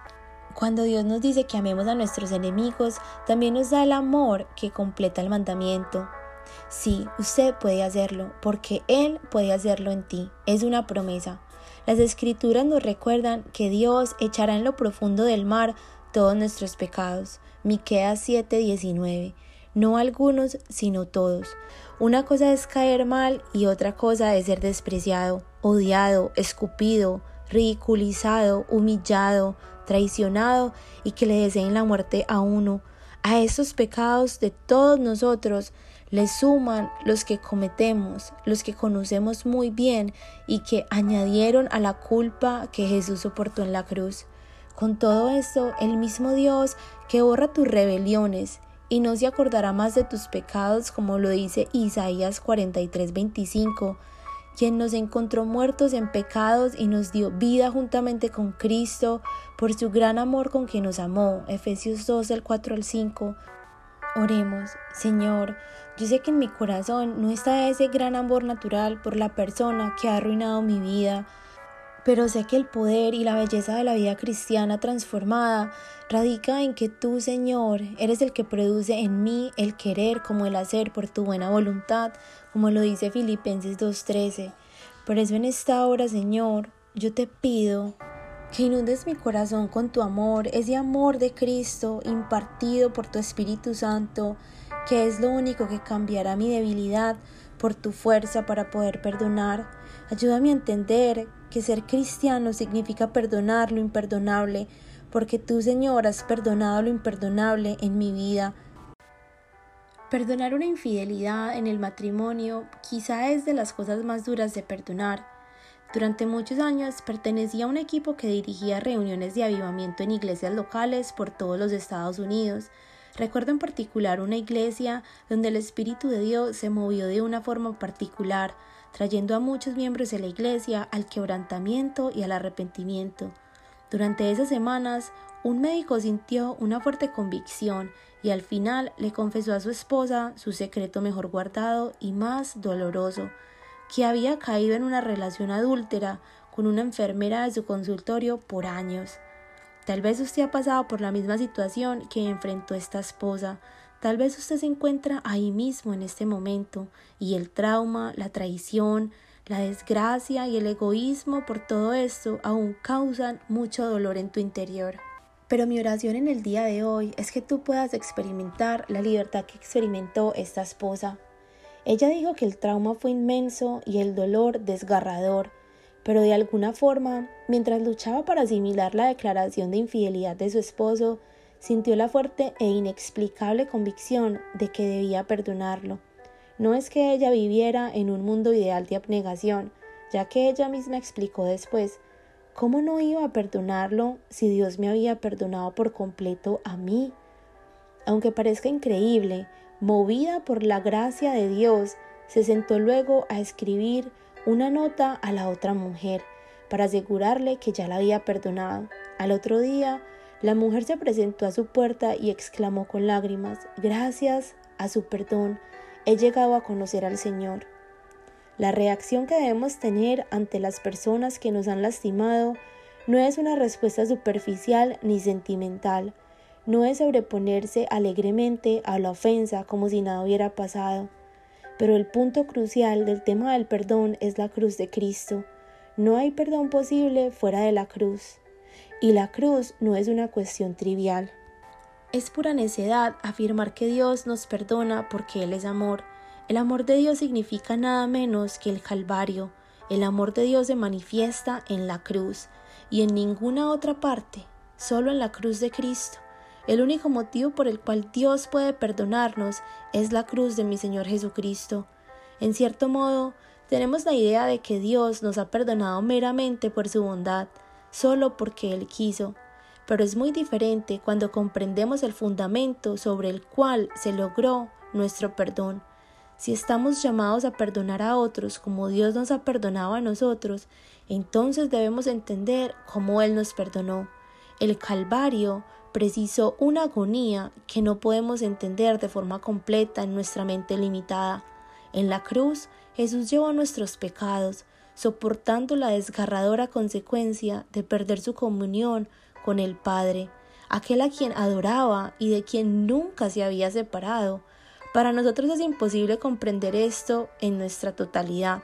Cuando Dios nos dice que amemos a nuestros enemigos, también nos da el amor que completa el mandamiento. Sí, usted puede hacerlo, porque Él puede hacerlo en ti. Es una promesa. Las escrituras nos recuerdan que Dios echará en lo profundo del mar todos nuestros pecados. Miqueas 7:19. No algunos, sino todos. Una cosa es caer mal y otra cosa es ser despreciado, odiado, escupido, ridiculizado, humillado, traicionado y que le deseen la muerte a uno. A esos pecados de todos nosotros le suman los que cometemos, los que conocemos muy bien y que añadieron a la culpa que Jesús soportó en la cruz. Con todo esto, el mismo Dios que borra tus rebeliones y no se acordará más de tus pecados, como lo dice Isaías 43:25, quien nos encontró muertos en pecados y nos dio vida juntamente con Cristo por su gran amor con que nos amó. Efesios 2 del 4 al 5. Oremos, Señor, yo sé que en mi corazón no está ese gran amor natural por la persona que ha arruinado mi vida, pero sé que el poder y la belleza de la vida cristiana transformada radica en que tú, Señor, eres el que produce en mí el querer como el hacer por tu buena voluntad, como lo dice Filipenses 2.13. Por eso en esta hora, Señor, yo te pido que inundes mi corazón con tu amor, ese amor de Cristo impartido por tu Espíritu Santo, que es lo único que cambiará mi debilidad por tu fuerza para poder perdonar. Ayúdame a entender que ser cristiano significa perdonar lo imperdonable, porque tú, Señor, has perdonado lo imperdonable en mi vida. Perdonar una infidelidad en el matrimonio quizá es de las cosas más duras de perdonar durante muchos años pertenecía a un equipo que dirigía reuniones de avivamiento en iglesias locales por todos los Estados Unidos. Recuerdo en particular una iglesia donde el Espíritu de Dios se movió de una forma particular, trayendo a muchos miembros de la iglesia al quebrantamiento y al arrepentimiento. Durante esas semanas, un médico sintió una fuerte convicción y al final le confesó a su esposa su secreto mejor guardado y más doloroso, que había caído en una relación adúltera con una enfermera de su consultorio por años. Tal vez usted ha pasado por la misma situación que enfrentó esta esposa. Tal vez usted se encuentra ahí mismo en este momento y el trauma, la traición, la desgracia y el egoísmo por todo esto aún causan mucho dolor en tu interior. Pero mi oración en el día de hoy es que tú puedas experimentar la libertad que experimentó esta esposa. Ella dijo que el trauma fue inmenso y el dolor desgarrador, pero de alguna forma, mientras luchaba para asimilar la declaración de infidelidad de su esposo, sintió la fuerte e inexplicable convicción de que debía perdonarlo. No es que ella viviera en un mundo ideal de abnegación, ya que ella misma explicó después, ¿cómo no iba a perdonarlo si Dios me había perdonado por completo a mí? Aunque parezca increíble, movida por la gracia de Dios, se sentó luego a escribir una nota a la otra mujer para asegurarle que ya la había perdonado. Al otro día, la mujer se presentó a su puerta y exclamó con lágrimas, gracias a su perdón, he llegado a conocer al Señor. La reacción que debemos tener ante las personas que nos han lastimado no es una respuesta superficial ni sentimental, no es sobreponerse alegremente a la ofensa como si nada hubiera pasado. Pero el punto crucial del tema del perdón es la cruz de Cristo. No hay perdón posible fuera de la cruz. Y la cruz no es una cuestión trivial. Es pura necedad afirmar que Dios nos perdona porque Él es amor. El amor de Dios significa nada menos que el Calvario. El amor de Dios se manifiesta en la cruz y en ninguna otra parte, solo en la cruz de Cristo. El único motivo por el cual Dios puede perdonarnos es la cruz de mi Señor Jesucristo. En cierto modo, tenemos la idea de que Dios nos ha perdonado meramente por su bondad, solo porque Él quiso, pero es muy diferente cuando comprendemos el fundamento sobre el cual se logró nuestro perdón. Si estamos llamados a perdonar a otros como Dios nos ha perdonado a nosotros, entonces debemos entender cómo Él nos perdonó. El Calvario precisó una agonía que no podemos entender de forma completa en nuestra mente limitada. En la cruz, Jesús llevó nuestros pecados, soportando la desgarradora consecuencia de perder su comunión con el Padre, aquel a quien adoraba y de quien nunca se había separado, Para nosotros es imposible comprender esto en nuestra totalidad.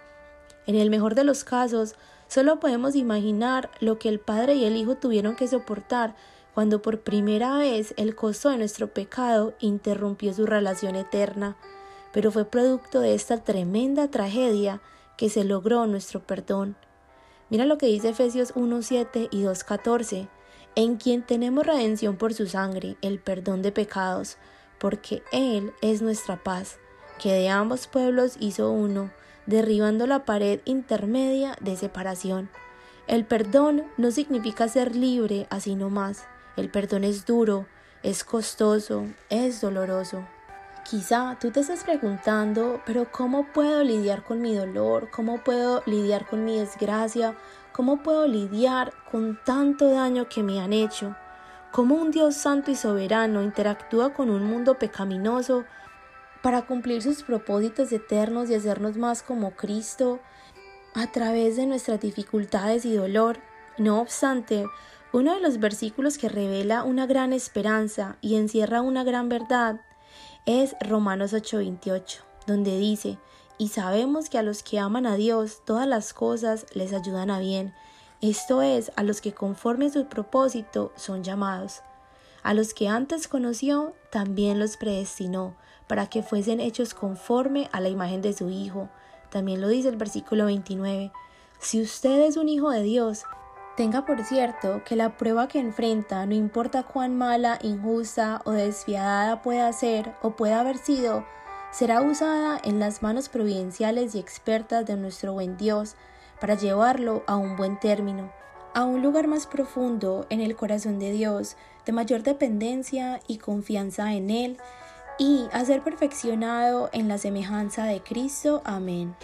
En el mejor de los casos, solo podemos imaginar lo que el Padre y el Hijo tuvieron que soportar cuando por primera vez el costo de nuestro pecado interrumpió su relación eterna, pero fue producto de esta tremenda tragedia que se logró nuestro perdón. Mira lo que dice Efesios 1.7 y 2.14, en quien tenemos redención por su sangre, el perdón de pecados, porque Él es nuestra paz, que de ambos pueblos hizo uno, derribando la pared intermedia de separación. El perdón no significa ser libre así nomás. El perdón es duro, es costoso, es doloroso. Quizá tú te estás preguntando, pero ¿cómo puedo lidiar con mi dolor? ¿Cómo puedo lidiar con mi desgracia? ¿Cómo puedo lidiar con tanto daño que me han hecho? ¿Cómo un Dios santo y soberano interactúa con un mundo pecaminoso para cumplir sus propósitos eternos y hacernos más como Cristo a través de nuestras dificultades y dolor? No obstante, uno de los versículos que revela una gran esperanza y encierra una gran verdad es Romanos 8:28, donde dice, y sabemos que a los que aman a Dios todas las cosas les ayudan a bien, esto es, a los que conforme a su propósito son llamados. A los que antes conoció, también los predestinó, para que fuesen hechos conforme a la imagen de su Hijo. También lo dice el versículo 29. Si usted es un hijo de Dios, Tenga por cierto que la prueba que enfrenta, no importa cuán mala, injusta o desviada pueda ser o pueda haber sido, será usada en las manos providenciales y expertas de nuestro buen Dios para llevarlo a un buen término, a un lugar más profundo en el corazón de Dios, de mayor dependencia y confianza en Él, y a ser perfeccionado en la semejanza de Cristo. Amén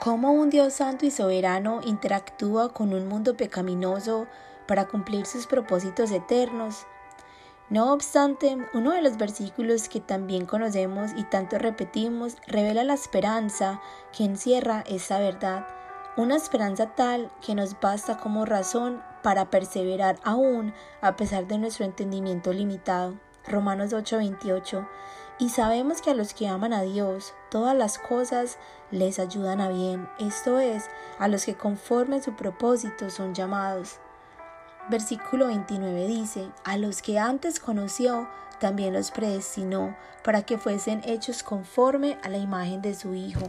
cómo un Dios santo y soberano interactúa con un mundo pecaminoso para cumplir sus propósitos eternos. No obstante, uno de los versículos que también conocemos y tanto repetimos revela la esperanza que encierra esta verdad, una esperanza tal que nos basta como razón para perseverar aún a pesar de nuestro entendimiento limitado. Romanos 8:28 y sabemos que a los que aman a Dios, todas las cosas les ayudan a bien, esto es, a los que conforme su propósito son llamados. Versículo 29 dice, a los que antes conoció, también los predestinó para que fuesen hechos conforme a la imagen de su Hijo.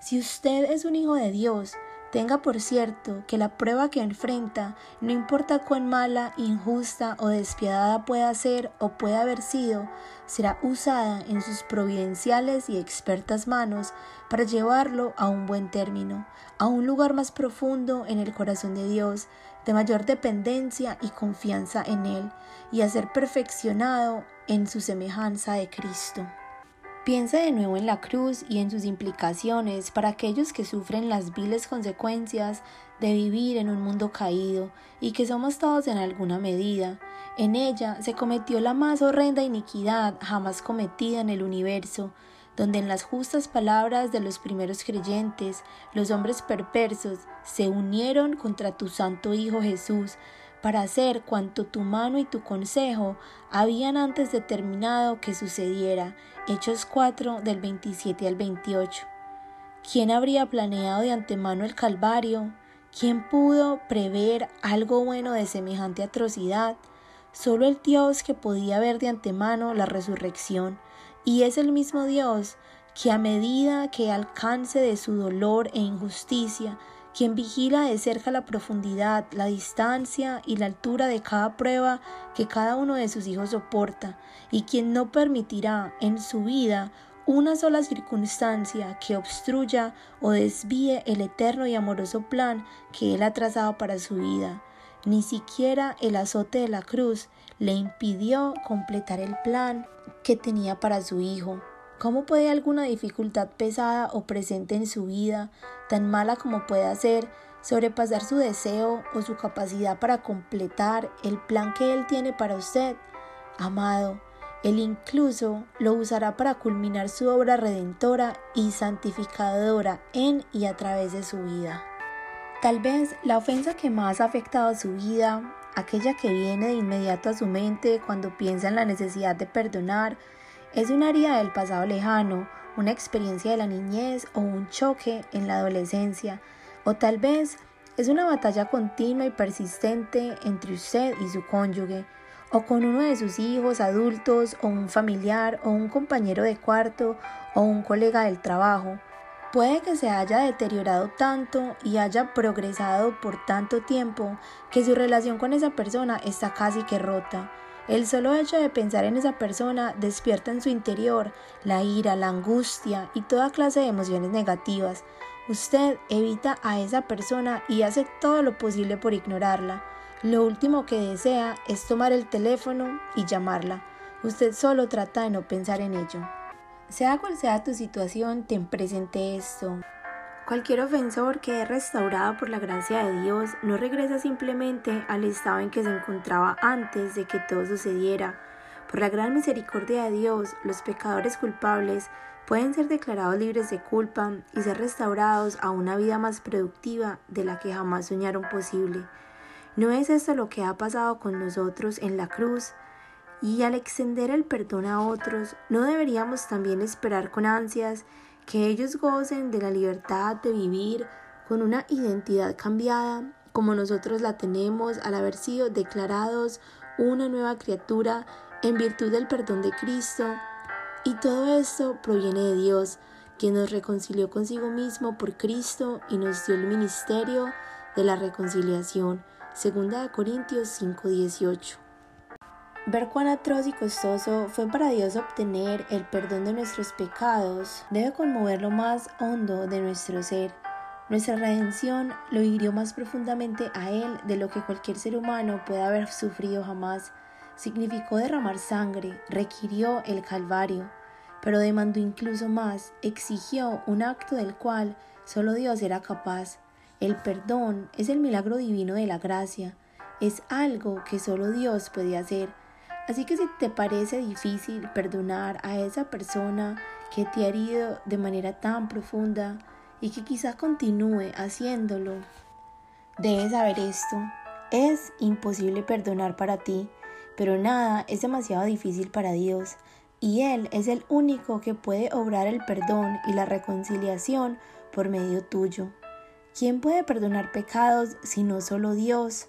Si usted es un hijo de Dios, Tenga por cierto que la prueba que enfrenta, no importa cuán mala, injusta o despiadada pueda ser o pueda haber sido, será usada en sus providenciales y expertas manos para llevarlo a un buen término, a un lugar más profundo en el corazón de Dios, de mayor dependencia y confianza en Él, y a ser perfeccionado en su semejanza de Cristo. Piensa de nuevo en la cruz y en sus implicaciones para aquellos que sufren las viles consecuencias de vivir en un mundo caído y que somos todos en alguna medida. En ella se cometió la más horrenda iniquidad jamás cometida en el universo, donde en las justas palabras de los primeros creyentes, los hombres perversos se unieron contra tu Santo Hijo Jesús, para hacer cuanto tu mano y tu consejo habían antes determinado que sucediera. Hechos 4 del 27 al 28. ¿Quién habría planeado de antemano el Calvario? ¿Quién pudo prever algo bueno de semejante atrocidad? Solo el Dios que podía ver de antemano la resurrección, y es el mismo Dios que a medida que alcance de su dolor e injusticia, quien vigila de cerca la profundidad, la distancia y la altura de cada prueba que cada uno de sus hijos soporta, y quien no permitirá en su vida una sola circunstancia que obstruya o desvíe el eterno y amoroso plan que Él ha trazado para su vida. Ni siquiera el azote de la cruz le impidió completar el plan que tenía para su hijo. ¿Cómo puede alguna dificultad pesada o presente en su vida, tan mala como pueda ser, sobrepasar su deseo o su capacidad para completar el plan que Él tiene para usted? Amado, Él incluso lo usará para culminar su obra redentora y santificadora en y a través de su vida. Tal vez la ofensa que más ha afectado a su vida, aquella que viene de inmediato a su mente cuando piensa en la necesidad de perdonar, Es una herida del pasado lejano, una experiencia de la niñez o un choque en la adolescencia, o tal vez es una batalla continua y persistente entre usted y su cónyuge, o con uno de sus hijos adultos, o un familiar, o un compañero de cuarto, o un colega del trabajo. Puede que se haya deteriorado tanto y haya progresado por tanto tiempo que su relación con esa persona está casi que rota. El solo hecho de pensar en esa persona despierta en su interior la ira, la angustia y toda clase de emociones negativas. Usted evita a esa persona y hace todo lo posible por ignorarla. Lo último que desea es tomar el teléfono y llamarla. Usted solo trata de no pensar en ello. Sea cual sea tu situación, ten presente esto. Cualquier ofensor que es restaurado por la gracia de Dios no regresa simplemente al estado en que se encontraba antes de que todo sucediera. Por la gran misericordia de Dios, los pecadores culpables pueden ser declarados libres de culpa y ser restaurados a una vida más productiva de la que jamás soñaron posible. ¿No es esto lo que ha pasado con nosotros en la cruz? Y al extender el perdón a otros, ¿no deberíamos también esperar con ansias que ellos gocen de la libertad de vivir con una identidad cambiada como nosotros la tenemos al haber sido declarados una nueva criatura en virtud del perdón de Cristo. Y todo esto proviene de Dios, quien nos reconcilió consigo mismo por Cristo y nos dio el ministerio de la reconciliación. Segunda de Corintios 5:18. Ver cuán atroz y costoso fue para Dios obtener el perdón de nuestros pecados debe conmover lo más hondo de nuestro ser. Nuestra redención lo hirió más profundamente a Él de lo que cualquier ser humano pueda haber sufrido jamás. Significó derramar sangre, requirió el Calvario, pero demandó incluso más, exigió un acto del cual solo Dios era capaz. El perdón es el milagro divino de la gracia, es algo que solo Dios puede hacer Así que si te parece difícil perdonar a esa persona que te ha herido de manera tan profunda y que quizá continúe haciéndolo, debes saber esto. Es imposible perdonar para ti, pero nada es demasiado difícil para Dios, y Él es el único que puede obrar el perdón y la reconciliación por medio tuyo. ¿Quién puede perdonar pecados si no solo Dios?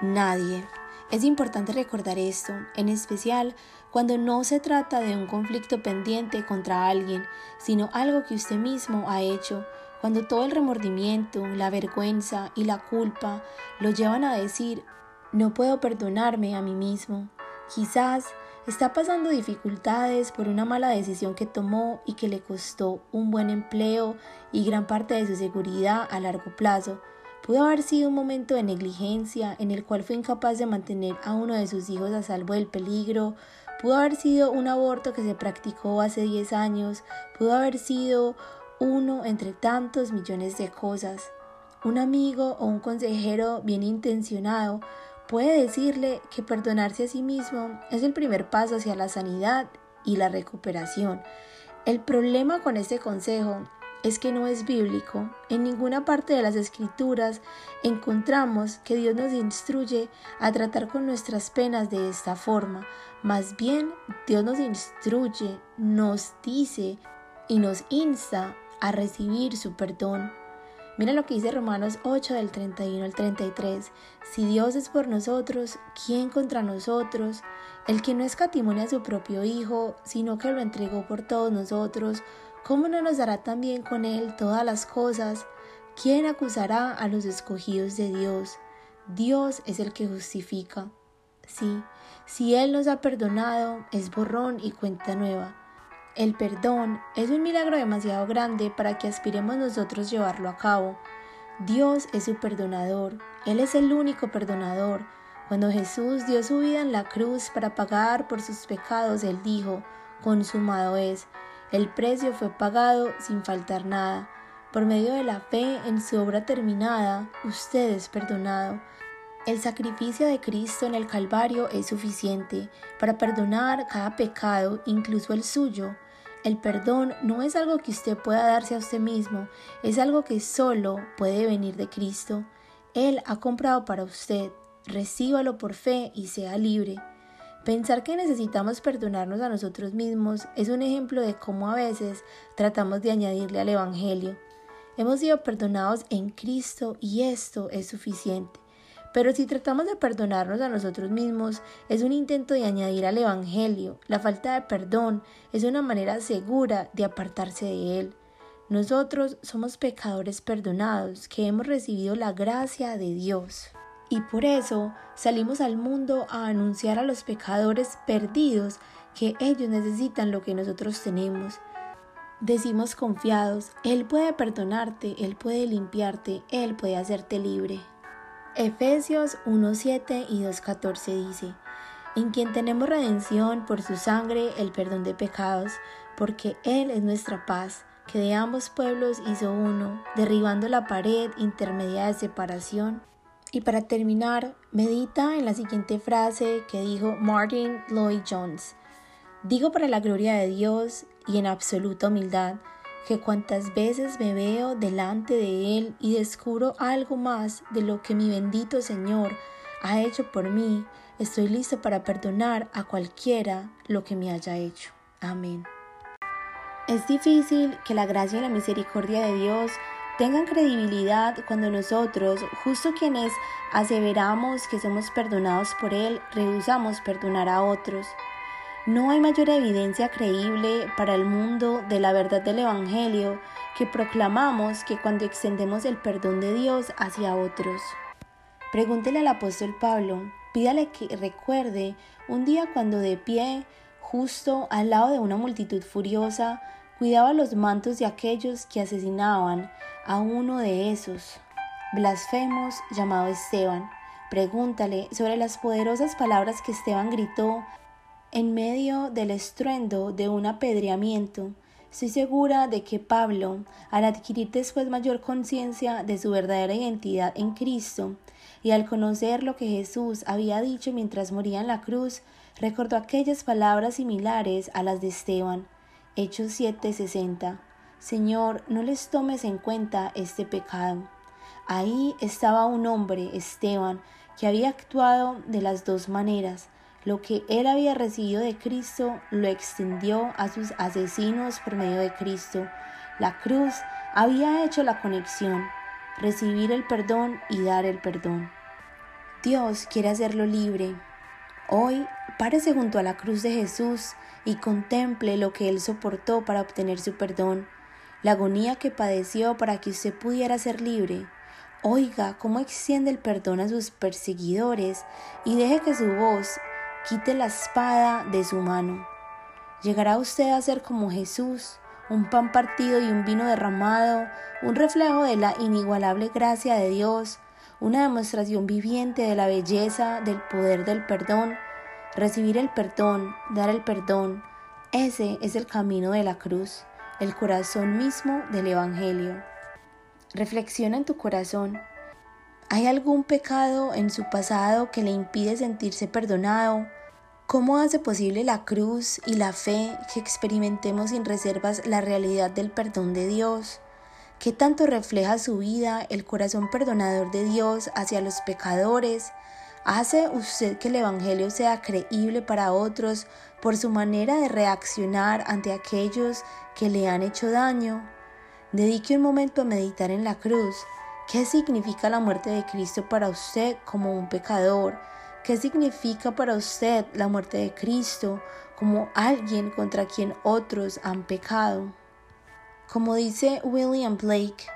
Nadie. Es importante recordar esto, en especial cuando no se trata de un conflicto pendiente contra alguien, sino algo que usted mismo ha hecho, cuando todo el remordimiento, la vergüenza y la culpa lo llevan a decir, no puedo perdonarme a mí mismo. Quizás está pasando dificultades por una mala decisión que tomó y que le costó un buen empleo y gran parte de su seguridad a largo plazo, Pudo haber sido un momento de negligencia en el cual fue incapaz de mantener a uno de sus hijos a salvo del peligro, pudo haber sido un aborto que se practicó hace 10 años, pudo haber sido uno entre tantos millones de cosas. Un amigo o un consejero bien intencionado puede decirle que perdonarse a sí mismo es el primer paso hacia la sanidad y la recuperación. El problema con este consejo es que no es bíblico. En ninguna parte de las escrituras encontramos que Dios nos instruye a tratar con nuestras penas de esta forma. Más bien, Dios nos instruye, nos dice y nos insta a recibir su perdón. Mira lo que dice Romanos 8 del 31 al 33. Si Dios es por nosotros, ¿quién contra nosotros? El que no escatimone a su propio Hijo, sino que lo entregó por todos nosotros, ¿cómo no nos dará también con Él todas las cosas? ¿Quién acusará a los escogidos de Dios? Dios es el que justifica. Sí, si Él nos ha perdonado, es borrón y cuenta nueva. El perdón es un milagro demasiado grande para que aspiremos nosotros llevarlo a cabo. Dios es su perdonador, Él es el único perdonador. Cuando Jesús dio su vida en la cruz para pagar por sus pecados, Él dijo, consumado es. El precio fue pagado sin faltar nada. Por medio de la fe en su obra terminada, usted es perdonado. El sacrificio de Cristo en el Calvario es suficiente para perdonar cada pecado, incluso el suyo. El perdón no es algo que usted pueda darse a usted mismo, es algo que solo puede venir de Cristo. Él ha comprado para usted. Recíbalo por fe y sea libre. Pensar que necesitamos perdonarnos a nosotros mismos es un ejemplo de cómo a veces tratamos de añadirle al Evangelio. Hemos sido perdonados en Cristo y esto es suficiente. Pero si tratamos de perdonarnos a nosotros mismos, es un intento de añadir al Evangelio. La falta de perdón es una manera segura de apartarse de él. Nosotros somos pecadores perdonados que hemos recibido la gracia de Dios. Y por eso salimos al mundo a anunciar a los pecadores perdidos que ellos necesitan lo que nosotros tenemos. Decimos confiados, Él puede perdonarte, Él puede limpiarte, Él puede hacerte libre. Efesios 1.7 y 2.14 dice, en quien tenemos redención por su sangre, el perdón de pecados, porque Él es nuestra paz, que de ambos pueblos hizo uno, derribando la pared intermedia de separación y para terminar, medita en la siguiente frase que dijo Martin Lloyd Jones. Digo para la gloria de Dios y en absoluta humildad que cuantas veces me veo delante de Él y descubro algo más de lo que mi bendito Señor ha hecho por mí, estoy listo para perdonar a cualquiera lo que me haya hecho. Amén. Es difícil que la gracia y la misericordia de Dios tengan credibilidad cuando nosotros, justo quienes aseveramos que somos perdonados por Él, rehusamos perdonar a otros. No hay mayor evidencia creíble para el mundo de la verdad del Evangelio que proclamamos que cuando extendemos el perdón de Dios hacia otros. Pregúntele al apóstol Pablo, pídale que recuerde un día cuando de pie, justo al lado de una multitud furiosa, cuidaba los mantos de aquellos que asesinaban a uno de esos blasfemos llamado Esteban. Pregúntale sobre las poderosas palabras que Esteban gritó en medio del estruendo de un apedreamiento. Estoy segura de que Pablo, al adquirir después mayor conciencia de su verdadera identidad en Cristo, y al conocer lo que Jesús había dicho mientras moría en la cruz, recordó aquellas palabras similares a las de Esteban. Hechos 7:60. Señor, no les tomes en cuenta este pecado. Ahí estaba un hombre, Esteban, que había actuado de las dos maneras. Lo que él había recibido de Cristo lo extendió a sus asesinos por medio de Cristo. La cruz había hecho la conexión, recibir el perdón y dar el perdón. Dios quiere hacerlo libre. Hoy párese junto a la cruz de Jesús y contemple lo que Él soportó para obtener su perdón, la agonía que padeció para que usted pudiera ser libre. Oiga cómo extiende el perdón a sus perseguidores y deje que su voz quite la espada de su mano. Llegará usted a ser como Jesús, un pan partido y un vino derramado, un reflejo de la inigualable gracia de Dios, una demostración viviente de la belleza del poder del perdón Recibir el perdón, dar el perdón, ese es el camino de la cruz, el corazón mismo del Evangelio. Reflexiona en tu corazón. ¿Hay algún pecado en su pasado que le impide sentirse perdonado? ¿Cómo hace posible la cruz y la fe que experimentemos sin reservas la realidad del perdón de Dios? ¿Qué tanto refleja su vida el corazón perdonador de Dios hacia los pecadores, ¿Hace usted que el Evangelio sea creíble para otros por su manera de reaccionar ante aquellos que le han hecho daño? Dedique un momento a meditar en la cruz. ¿Qué significa la muerte de Cristo para usted como un pecador? ¿Qué significa para usted la muerte de Cristo como alguien contra quien otros han pecado? Como dice William Blake,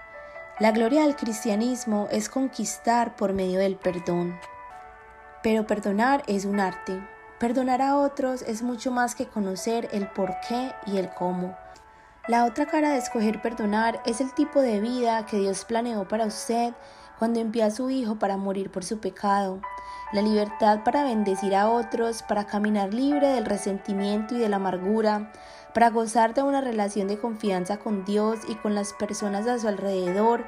la gloria del cristianismo es conquistar por medio del perdón. Pero perdonar es un arte. Perdonar a otros es mucho más que conocer el por qué y el cómo. La otra cara de escoger perdonar es el tipo de vida que Dios planeó para usted cuando envió a su Hijo para morir por su pecado, la libertad para bendecir a otros, para caminar libre del resentimiento y de la amargura, para gozar de una relación de confianza con Dios y con las personas a su alrededor,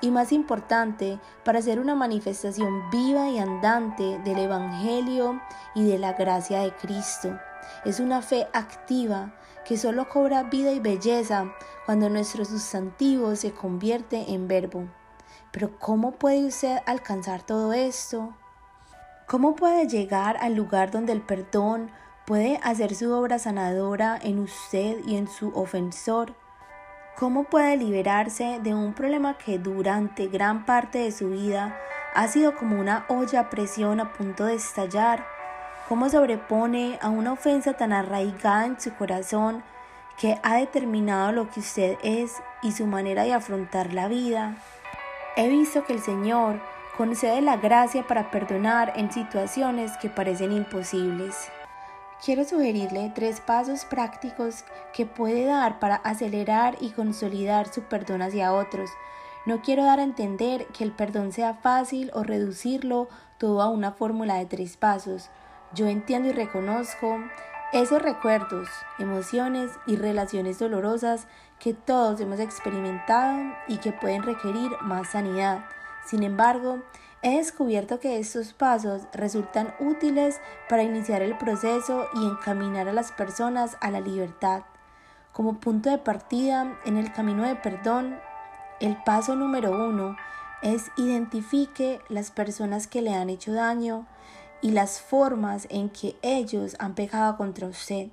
y más importante, para ser una manifestación viva y andante del Evangelio y de la gracia de Cristo. Es una fe activa que solo cobra vida y belleza cuando nuestro sustantivo se convierte en verbo. Pero ¿cómo puede usted alcanzar todo esto? ¿Cómo puede llegar al lugar donde el perdón puede hacer su obra sanadora en usted y en su ofensor? ¿Cómo puede liberarse de un problema que durante gran parte de su vida ha sido como una olla a presión a punto de estallar? ¿Cómo sobrepone a una ofensa tan arraigada en su corazón que ha determinado lo que usted es y su manera de afrontar la vida? He visto que el Señor concede la gracia para perdonar en situaciones que parecen imposibles. Quiero sugerirle tres pasos prácticos que puede dar para acelerar y consolidar su perdón hacia otros. No quiero dar a entender que el perdón sea fácil o reducirlo todo a una fórmula de tres pasos. Yo entiendo y reconozco esos recuerdos, emociones y relaciones dolorosas que todos hemos experimentado y que pueden requerir más sanidad. Sin embargo, he descubierto que estos pasos resultan útiles para iniciar el proceso y encaminar a las personas a la libertad. Como punto de partida en el camino de perdón, el paso número uno es identifique las personas que le han hecho daño y las formas en que ellos han pecado contra usted.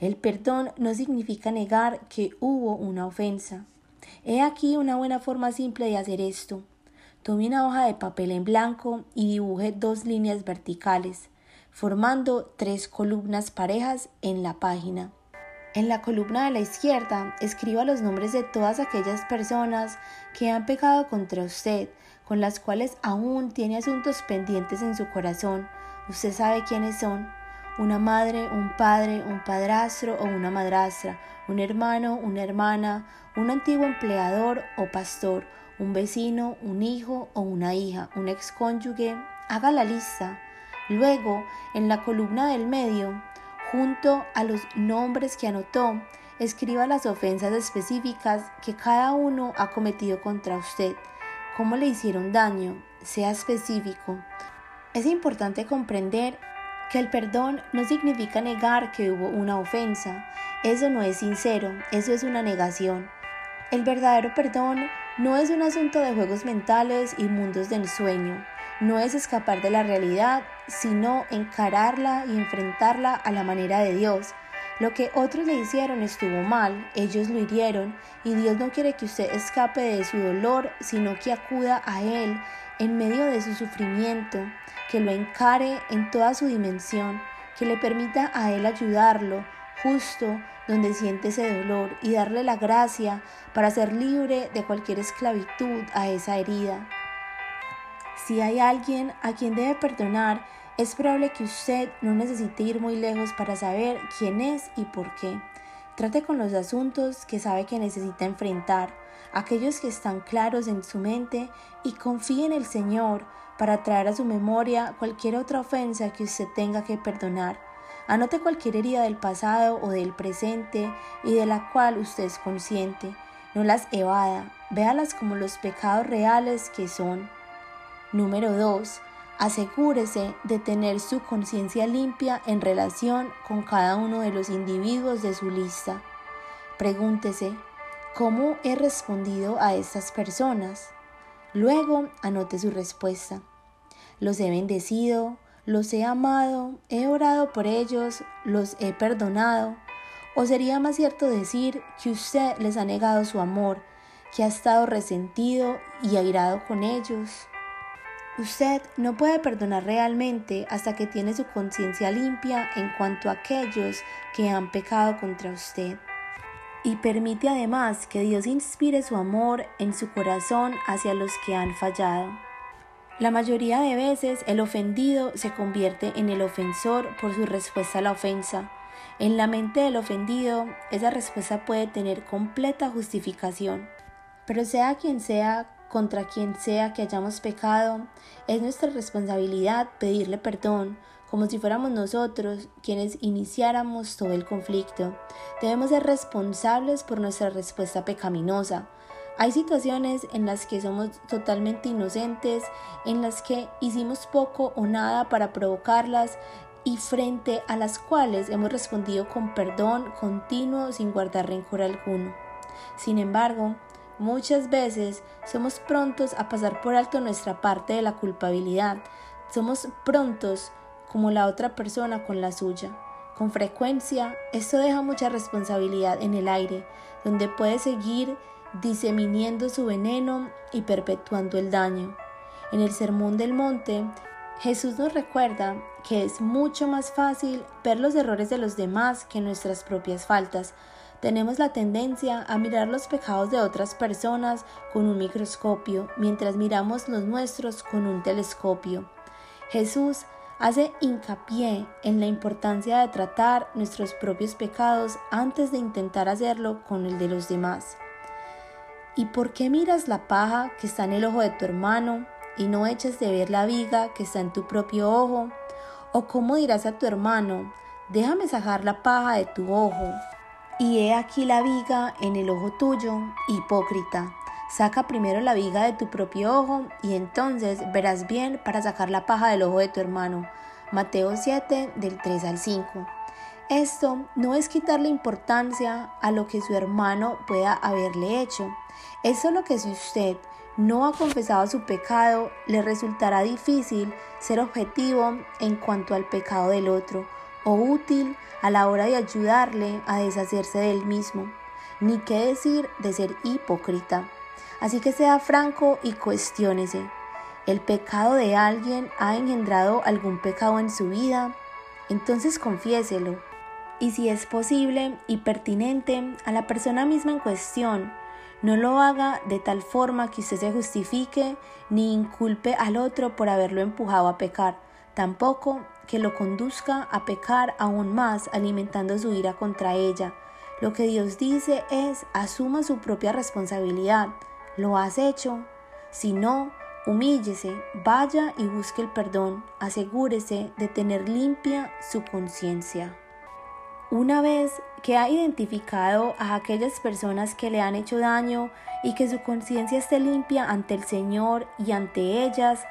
El perdón no significa negar que hubo una ofensa. He aquí una buena forma simple de hacer esto. Tome una hoja de papel en blanco y dibuje dos líneas verticales, formando tres columnas parejas en la página. En la columna de la izquierda, escriba los nombres de todas aquellas personas que han pecado contra usted, con las cuales aún tiene asuntos pendientes en su corazón. Usted sabe quiénes son. Una madre, un padre, un padrastro o una madrastra, un hermano, una hermana, un antiguo empleador o pastor, un vecino, un hijo o una hija, un excónyuge, haga la lista. Luego, en la columna del medio, junto a los nombres que anotó, escriba las ofensas específicas que cada uno ha cometido contra usted. ¿Cómo le hicieron daño? Sea específico. Es importante comprender que el perdón no significa negar que hubo una ofensa. Eso no es sincero, eso es una negación. El verdadero perdón no es un asunto de juegos mentales y mundos del sueño, no es escapar de la realidad, sino encararla y enfrentarla a la manera de Dios. Lo que otros le hicieron estuvo mal, ellos lo hirieron, y Dios no quiere que usted escape de su dolor, sino que acuda a Él en medio de su sufrimiento, que lo encare en toda su dimensión, que le permita a Él ayudarlo justo donde siente ese dolor y darle la gracia para ser libre de cualquier esclavitud a esa herida. Si hay alguien a quien debe perdonar, es probable que usted no necesite ir muy lejos para saber quién es y por qué. Trate con los asuntos que sabe que necesita enfrentar, aquellos que están claros en su mente y confíe en el Señor para traer a su memoria cualquier otra ofensa que usted tenga que perdonar. Anote cualquier herida del pasado o del presente y de la cual usted es consciente. No las evada, véalas como los pecados reales que son. Número 2. Asegúrese de tener su conciencia limpia en relación con cada uno de los individuos de su lista. Pregúntese, ¿cómo he respondido a estas personas? Luego anote su respuesta. ¿Los he bendecido? Los he amado, he orado por ellos, los he perdonado. ¿O sería más cierto decir que usted les ha negado su amor, que ha estado resentido y airado con ellos? Usted no puede perdonar realmente hasta que tiene su conciencia limpia en cuanto a aquellos que han pecado contra usted. Y permite además que Dios inspire su amor en su corazón hacia los que han fallado. La mayoría de veces el ofendido se convierte en el ofensor por su respuesta a la ofensa. En la mente del ofendido, esa respuesta puede tener completa justificación. Pero sea quien sea, contra quien sea que hayamos pecado, es nuestra responsabilidad pedirle perdón, como si fuéramos nosotros quienes iniciáramos todo el conflicto. Debemos ser responsables por nuestra respuesta pecaminosa hay situaciones en las que somos totalmente inocentes, en las que hicimos poco o nada para provocarlas y frente a las cuales hemos respondido con perdón continuo sin guardar rencor alguno. Sin embargo, muchas veces somos prontos a pasar por alto nuestra parte de la culpabilidad, somos prontos como la otra persona con la suya. Con frecuencia, esto deja mucha responsabilidad en el aire, donde puede seguir diseminiendo su veneno y perpetuando el daño. En el Sermón del Monte, Jesús nos recuerda que es mucho más fácil ver los errores de los demás que nuestras propias faltas. Tenemos la tendencia a mirar los pecados de otras personas con un microscopio, mientras miramos los nuestros con un telescopio. Jesús hace hincapié en la importancia de tratar nuestros propios pecados antes de intentar hacerlo con el de los demás. ¿Y por qué miras la paja que está en el ojo de tu hermano y no echas de ver la viga que está en tu propio ojo? ¿O cómo dirás a tu hermano, déjame sacar la paja de tu ojo? Y he aquí la viga en el ojo tuyo, hipócrita. Saca primero la viga de tu propio ojo y entonces verás bien para sacar la paja del ojo de tu hermano. Mateo 7 del 3 al 5. Esto no es quitarle importancia a lo que su hermano pueda haberle hecho. Es solo que si usted no ha confesado su pecado, le resultará difícil ser objetivo en cuanto al pecado del otro o útil a la hora de ayudarle a deshacerse del mismo, ni qué decir de ser hipócrita. Así que sea franco y cuestiónese. ¿El pecado de alguien ha engendrado algún pecado en su vida? Entonces confiéselo. Y si es posible y pertinente a la persona misma en cuestión, no lo haga de tal forma que usted se justifique ni inculpe al otro por haberlo empujado a pecar, tampoco que lo conduzca a pecar aún más alimentando su ira contra ella. Lo que Dios dice es asuma su propia responsabilidad, ¿Lo has hecho? Si no, humíllese, vaya y busque el perdón, asegúrese de tener limpia su conciencia. Una vez que ha identificado a aquellas personas que le han hecho daño y que su conciencia esté limpia ante el Señor y ante ellas,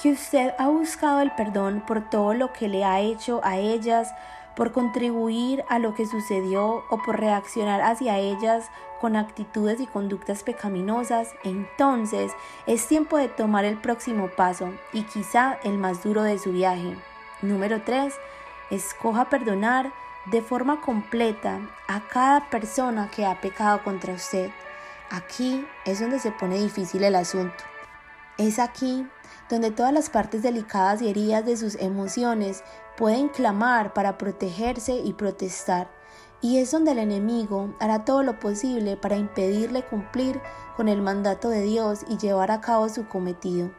que usted ha buscado el perdón por todo lo que le ha hecho a ellas, por contribuir a lo que sucedió o por reaccionar hacia ellas con actitudes y conductas pecaminosas, entonces es tiempo de tomar el próximo paso y quizá el más duro de su viaje. Número 3. Escoja perdonar de forma completa a cada persona que ha pecado contra usted. Aquí es donde se pone difícil el asunto. Es aquí donde todas las partes delicadas y heridas de sus emociones pueden clamar para protegerse y protestar. Y es donde el enemigo hará todo lo posible para impedirle cumplir con el mandato de Dios y llevar a cabo su cometido.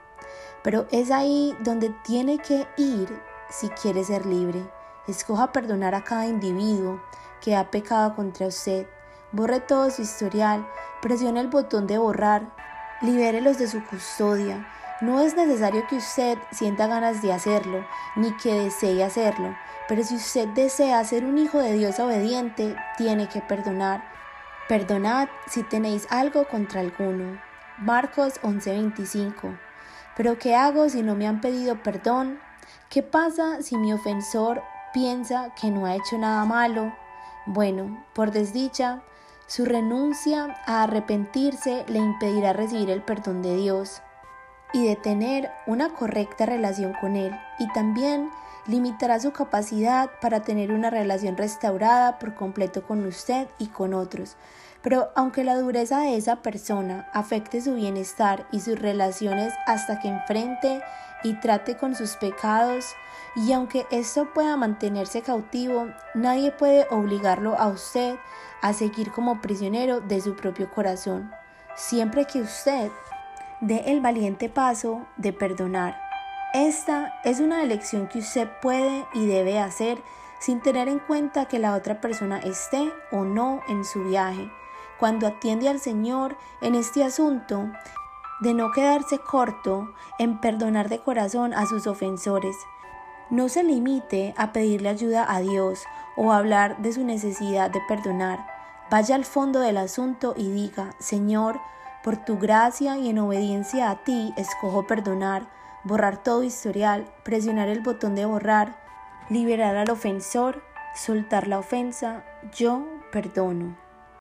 Pero es ahí donde tiene que ir si quiere ser libre. Escoja perdonar a cada individuo que ha pecado contra usted. Borre todo su historial, presione el botón de borrar, libérelos de su custodia. No es necesario que usted sienta ganas de hacerlo, ni que desee hacerlo. Pero si usted desea ser un hijo de Dios obediente, tiene que perdonar. Perdonad si tenéis algo contra alguno. Marcos 11:25. Pero ¿qué hago si no me han pedido perdón? ¿Qué pasa si mi ofensor piensa que no ha hecho nada malo? Bueno, por desdicha, su renuncia a arrepentirse le impedirá recibir el perdón de Dios y de tener una correcta relación con Él y también limitará su capacidad para tener una relación restaurada por completo con usted y con otros. Pero aunque la dureza de esa persona afecte su bienestar y sus relaciones hasta que enfrente y trate con sus pecados, y aunque esto pueda mantenerse cautivo, nadie puede obligarlo a usted a seguir como prisionero de su propio corazón, siempre que usted dé el valiente paso de perdonar esta es una elección que usted puede y debe hacer sin tener en cuenta que la otra persona esté o no en su viaje. Cuando atiende al Señor en este asunto, de no quedarse corto en perdonar de corazón a sus ofensores. No se limite a pedirle ayuda a Dios o a hablar de su necesidad de perdonar. Vaya al fondo del asunto y diga, Señor, por tu gracia y en obediencia a ti escojo perdonar borrar todo historial, presionar el botón de borrar, liberar al ofensor, soltar la ofensa, yo perdono.